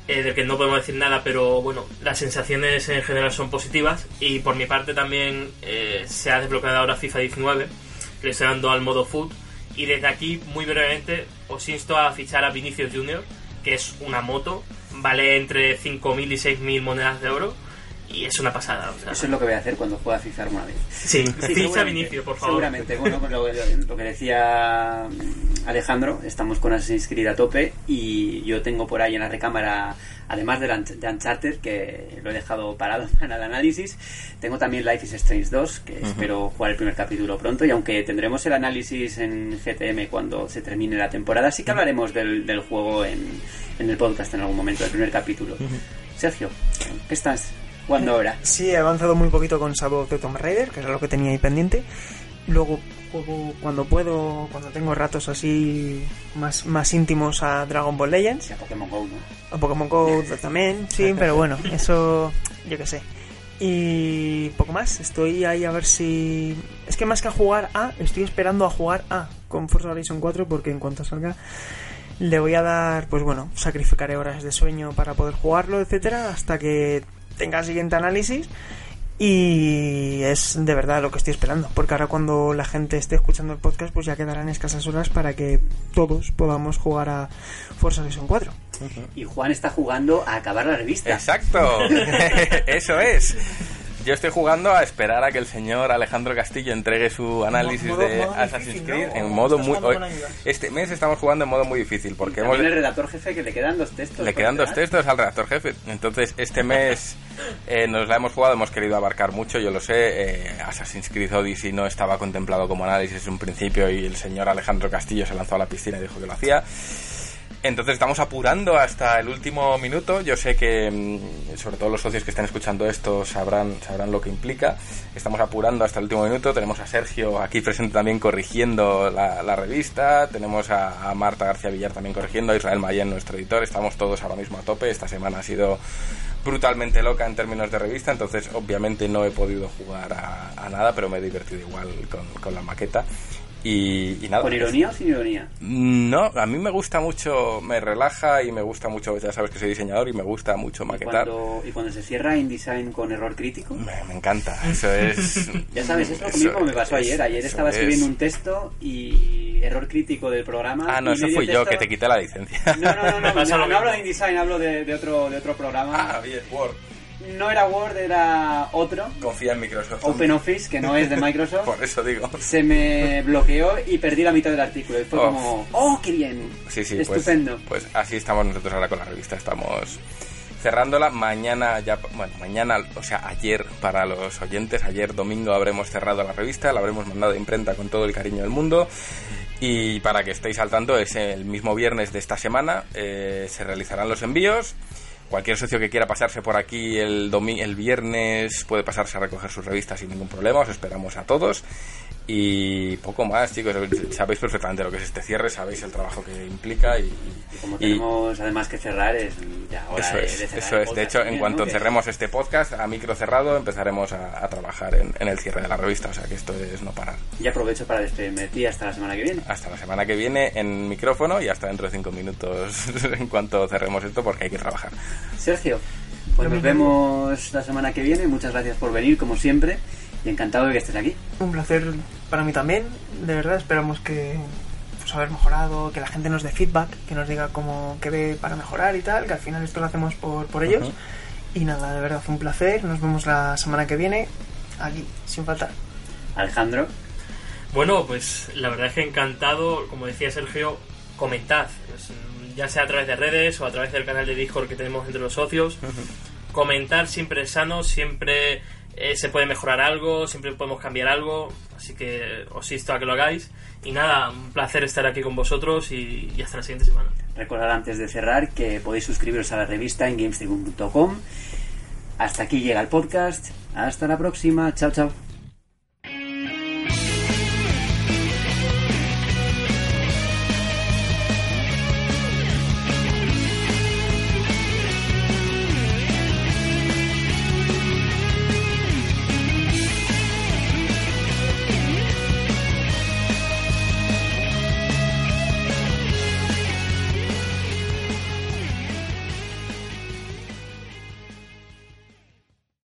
eh, del que no podemos decir nada, pero bueno, las sensaciones en general son positivas. Y por mi parte también eh, se ha desbloqueado ahora FIFA 19, que le estoy dando al modo foot. Y desde aquí, muy brevemente, os insto a fichar a Vinicius Junior, que es una moto, vale entre 5.000 y 6.000 monedas de oro. Y es una pasada. O sea, Eso es lo que voy a hacer cuando juegue a FIFA alguna vez. Sí, Sí, ficha seguramente, Vinicius, por favor. Seguramente, bueno, pues lo, lo que decía Alejandro, estamos con Assassin's Creed a tope y yo tengo por ahí en la recámara, además de, la- de Uncharted, que lo he dejado parado para el análisis, tengo también Life is Strange 2, que espero jugar el primer capítulo pronto y aunque tendremos el análisis en GTM cuando se termine la temporada, sí que hablaremos del, del juego en, en el podcast en algún momento, del primer capítulo. Sergio, ¿qué estás jugando ahora? Sí, he avanzado muy poquito con Shadow de Tomb Raider, que era lo que tenía ahí pendiente. Luego juego cuando puedo, cuando tengo ratos así más, más íntimos a Dragon Ball Legends. A Pokémon GO, ¿no? A Pokémon Go también, sí, pero bueno, eso yo qué sé. Y poco más, estoy ahí a ver si... Es que más que a jugar a, estoy esperando a jugar a con Forza Horizon 4 porque en cuanto salga le voy a dar, pues bueno, sacrificaré horas de sueño para poder jugarlo, etcétera, hasta que tenga el siguiente análisis. Y es de verdad lo que estoy esperando, porque ahora cuando la gente esté escuchando el podcast, pues ya quedarán escasas horas para que todos podamos jugar a Forza Horizon 4. Y Juan está jugando a acabar la revista. Exacto, eso es. Yo estoy jugando a esperar a que el señor Alejandro Castillo entregue su análisis Modo- de modo Assassin's difícil, Creed ¿no? en ¿O modo muy... Este mes estamos jugando en modo muy difícil porque hemos... El redactor jefe que le quedan dos textos. Le quedan dos textos al redactor jefe. Entonces, este mes eh, nos la hemos jugado, hemos querido abarcar mucho, yo lo sé. eh, Assassin's Creed Odyssey no estaba contemplado como análisis en un principio y el señor Alejandro Castillo se lanzó a la piscina y dijo que lo hacía. Entonces estamos apurando hasta el último minuto. Yo sé que, mm, sobre todo los socios que estén escuchando esto, sabrán, sabrán lo que implica. Estamos apurando hasta el último minuto. Tenemos a Sergio aquí presente también corrigiendo la, revista. Tenemos a, Marta García Villar también corrigiendo. A Israel Mayen, nuestro editor. Estamos todos ahora mismo a tope. Esta semana ha sido brutalmente loca en términos de revista. Entonces, obviamente, no he podido jugar a, a nada, pero me he divertido igual con, con la maqueta. Y, y nada. ¿Con ironía o sin ironía? No, a mí me gusta mucho, me relaja y me gusta mucho, ya sabes que soy diseñador y me gusta mucho ¿Y maquetar. cuando, y cuando se cierra InDesign con error crítico? Me, me encanta, eso es... Ya sabes, eso, eso mismo me pasó ayer. Ayer estaba es. escribiendo un texto y error crítico del programa. Ah, no, eso fui yo, que te quité la licencia. No, no, no, no, no, lo no hablo de InDesign, hablo de, de otro, de otro programa. Ah, bien, Word. No era Word, era otro, Confía en Microsoft. OpenOffice, que no es de Microsoft. Por eso digo. Se me bloqueó y perdí la mitad del artículo. Y fue Oh. como, ¡oh, qué bien! Sí, sí, pues, Estupendo. pues así estamos nosotros ahora con la revista. Estamos cerrándola. Mañana ya, bueno, mañana, o sea, ayer para los oyentes, ayer domingo habremos cerrado la revista, la habremos mandado a imprenta con todo el cariño del mundo. Y para que estéis al tanto, es el mismo viernes de esta semana, eh, se realizarán los envíos. Cualquier socio que quiera pasarse por aquí el, el viernes puede pasarse a recoger sus revistas sin ningún problema, os esperamos a todos. Y poco más, chicos, sabéis perfectamente lo que es este cierre, sabéis el trabajo que implica y, Y como y- tenemos además que cerrar, es ya hora eso de, es, de cerrar eso es. De podcast hecho, en cuanto cerremos este podcast a micro cerrado, empezaremos a, a trabajar en, en el cierre de la revista. O sea que esto es no parar. Y aprovecho para despedirme de ti hasta la semana que viene. Hasta la semana que viene en micrófono y hasta dentro de cinco minutos en cuanto cerremos esto porque hay que trabajar. Sergio, pues nos vemos la semana que viene. Muchas gracias por venir, como siempre. Y encantado de que estés aquí. Un placer para mí también, de verdad, esperamos que pues, haber mejorado, que la gente nos dé feedback, que nos diga cómo qué ve para mejorar y tal, que al final esto lo hacemos por, por ellos. Y nada, de verdad, fue un placer. Nos vemos la semana que viene, aquí, sin faltar. Alejandro, Bueno, pues la verdad es que encantado, como decía Sergio, comentad, pues, ya sea a través de redes o a través del canal de Discord que tenemos entre los socios. Comentar siempre es sano, siempre eh, se puede mejorar algo, siempre podemos cambiar algo, así que os insto a que lo hagáis. Y nada, un placer estar aquí con vosotros y, hasta la siguiente semana. recordad antes de cerrar que podéis suscribiros a la revista en gamestribune.com. Hasta aquí llega el podcast. Hasta la próxima. Chao, chao.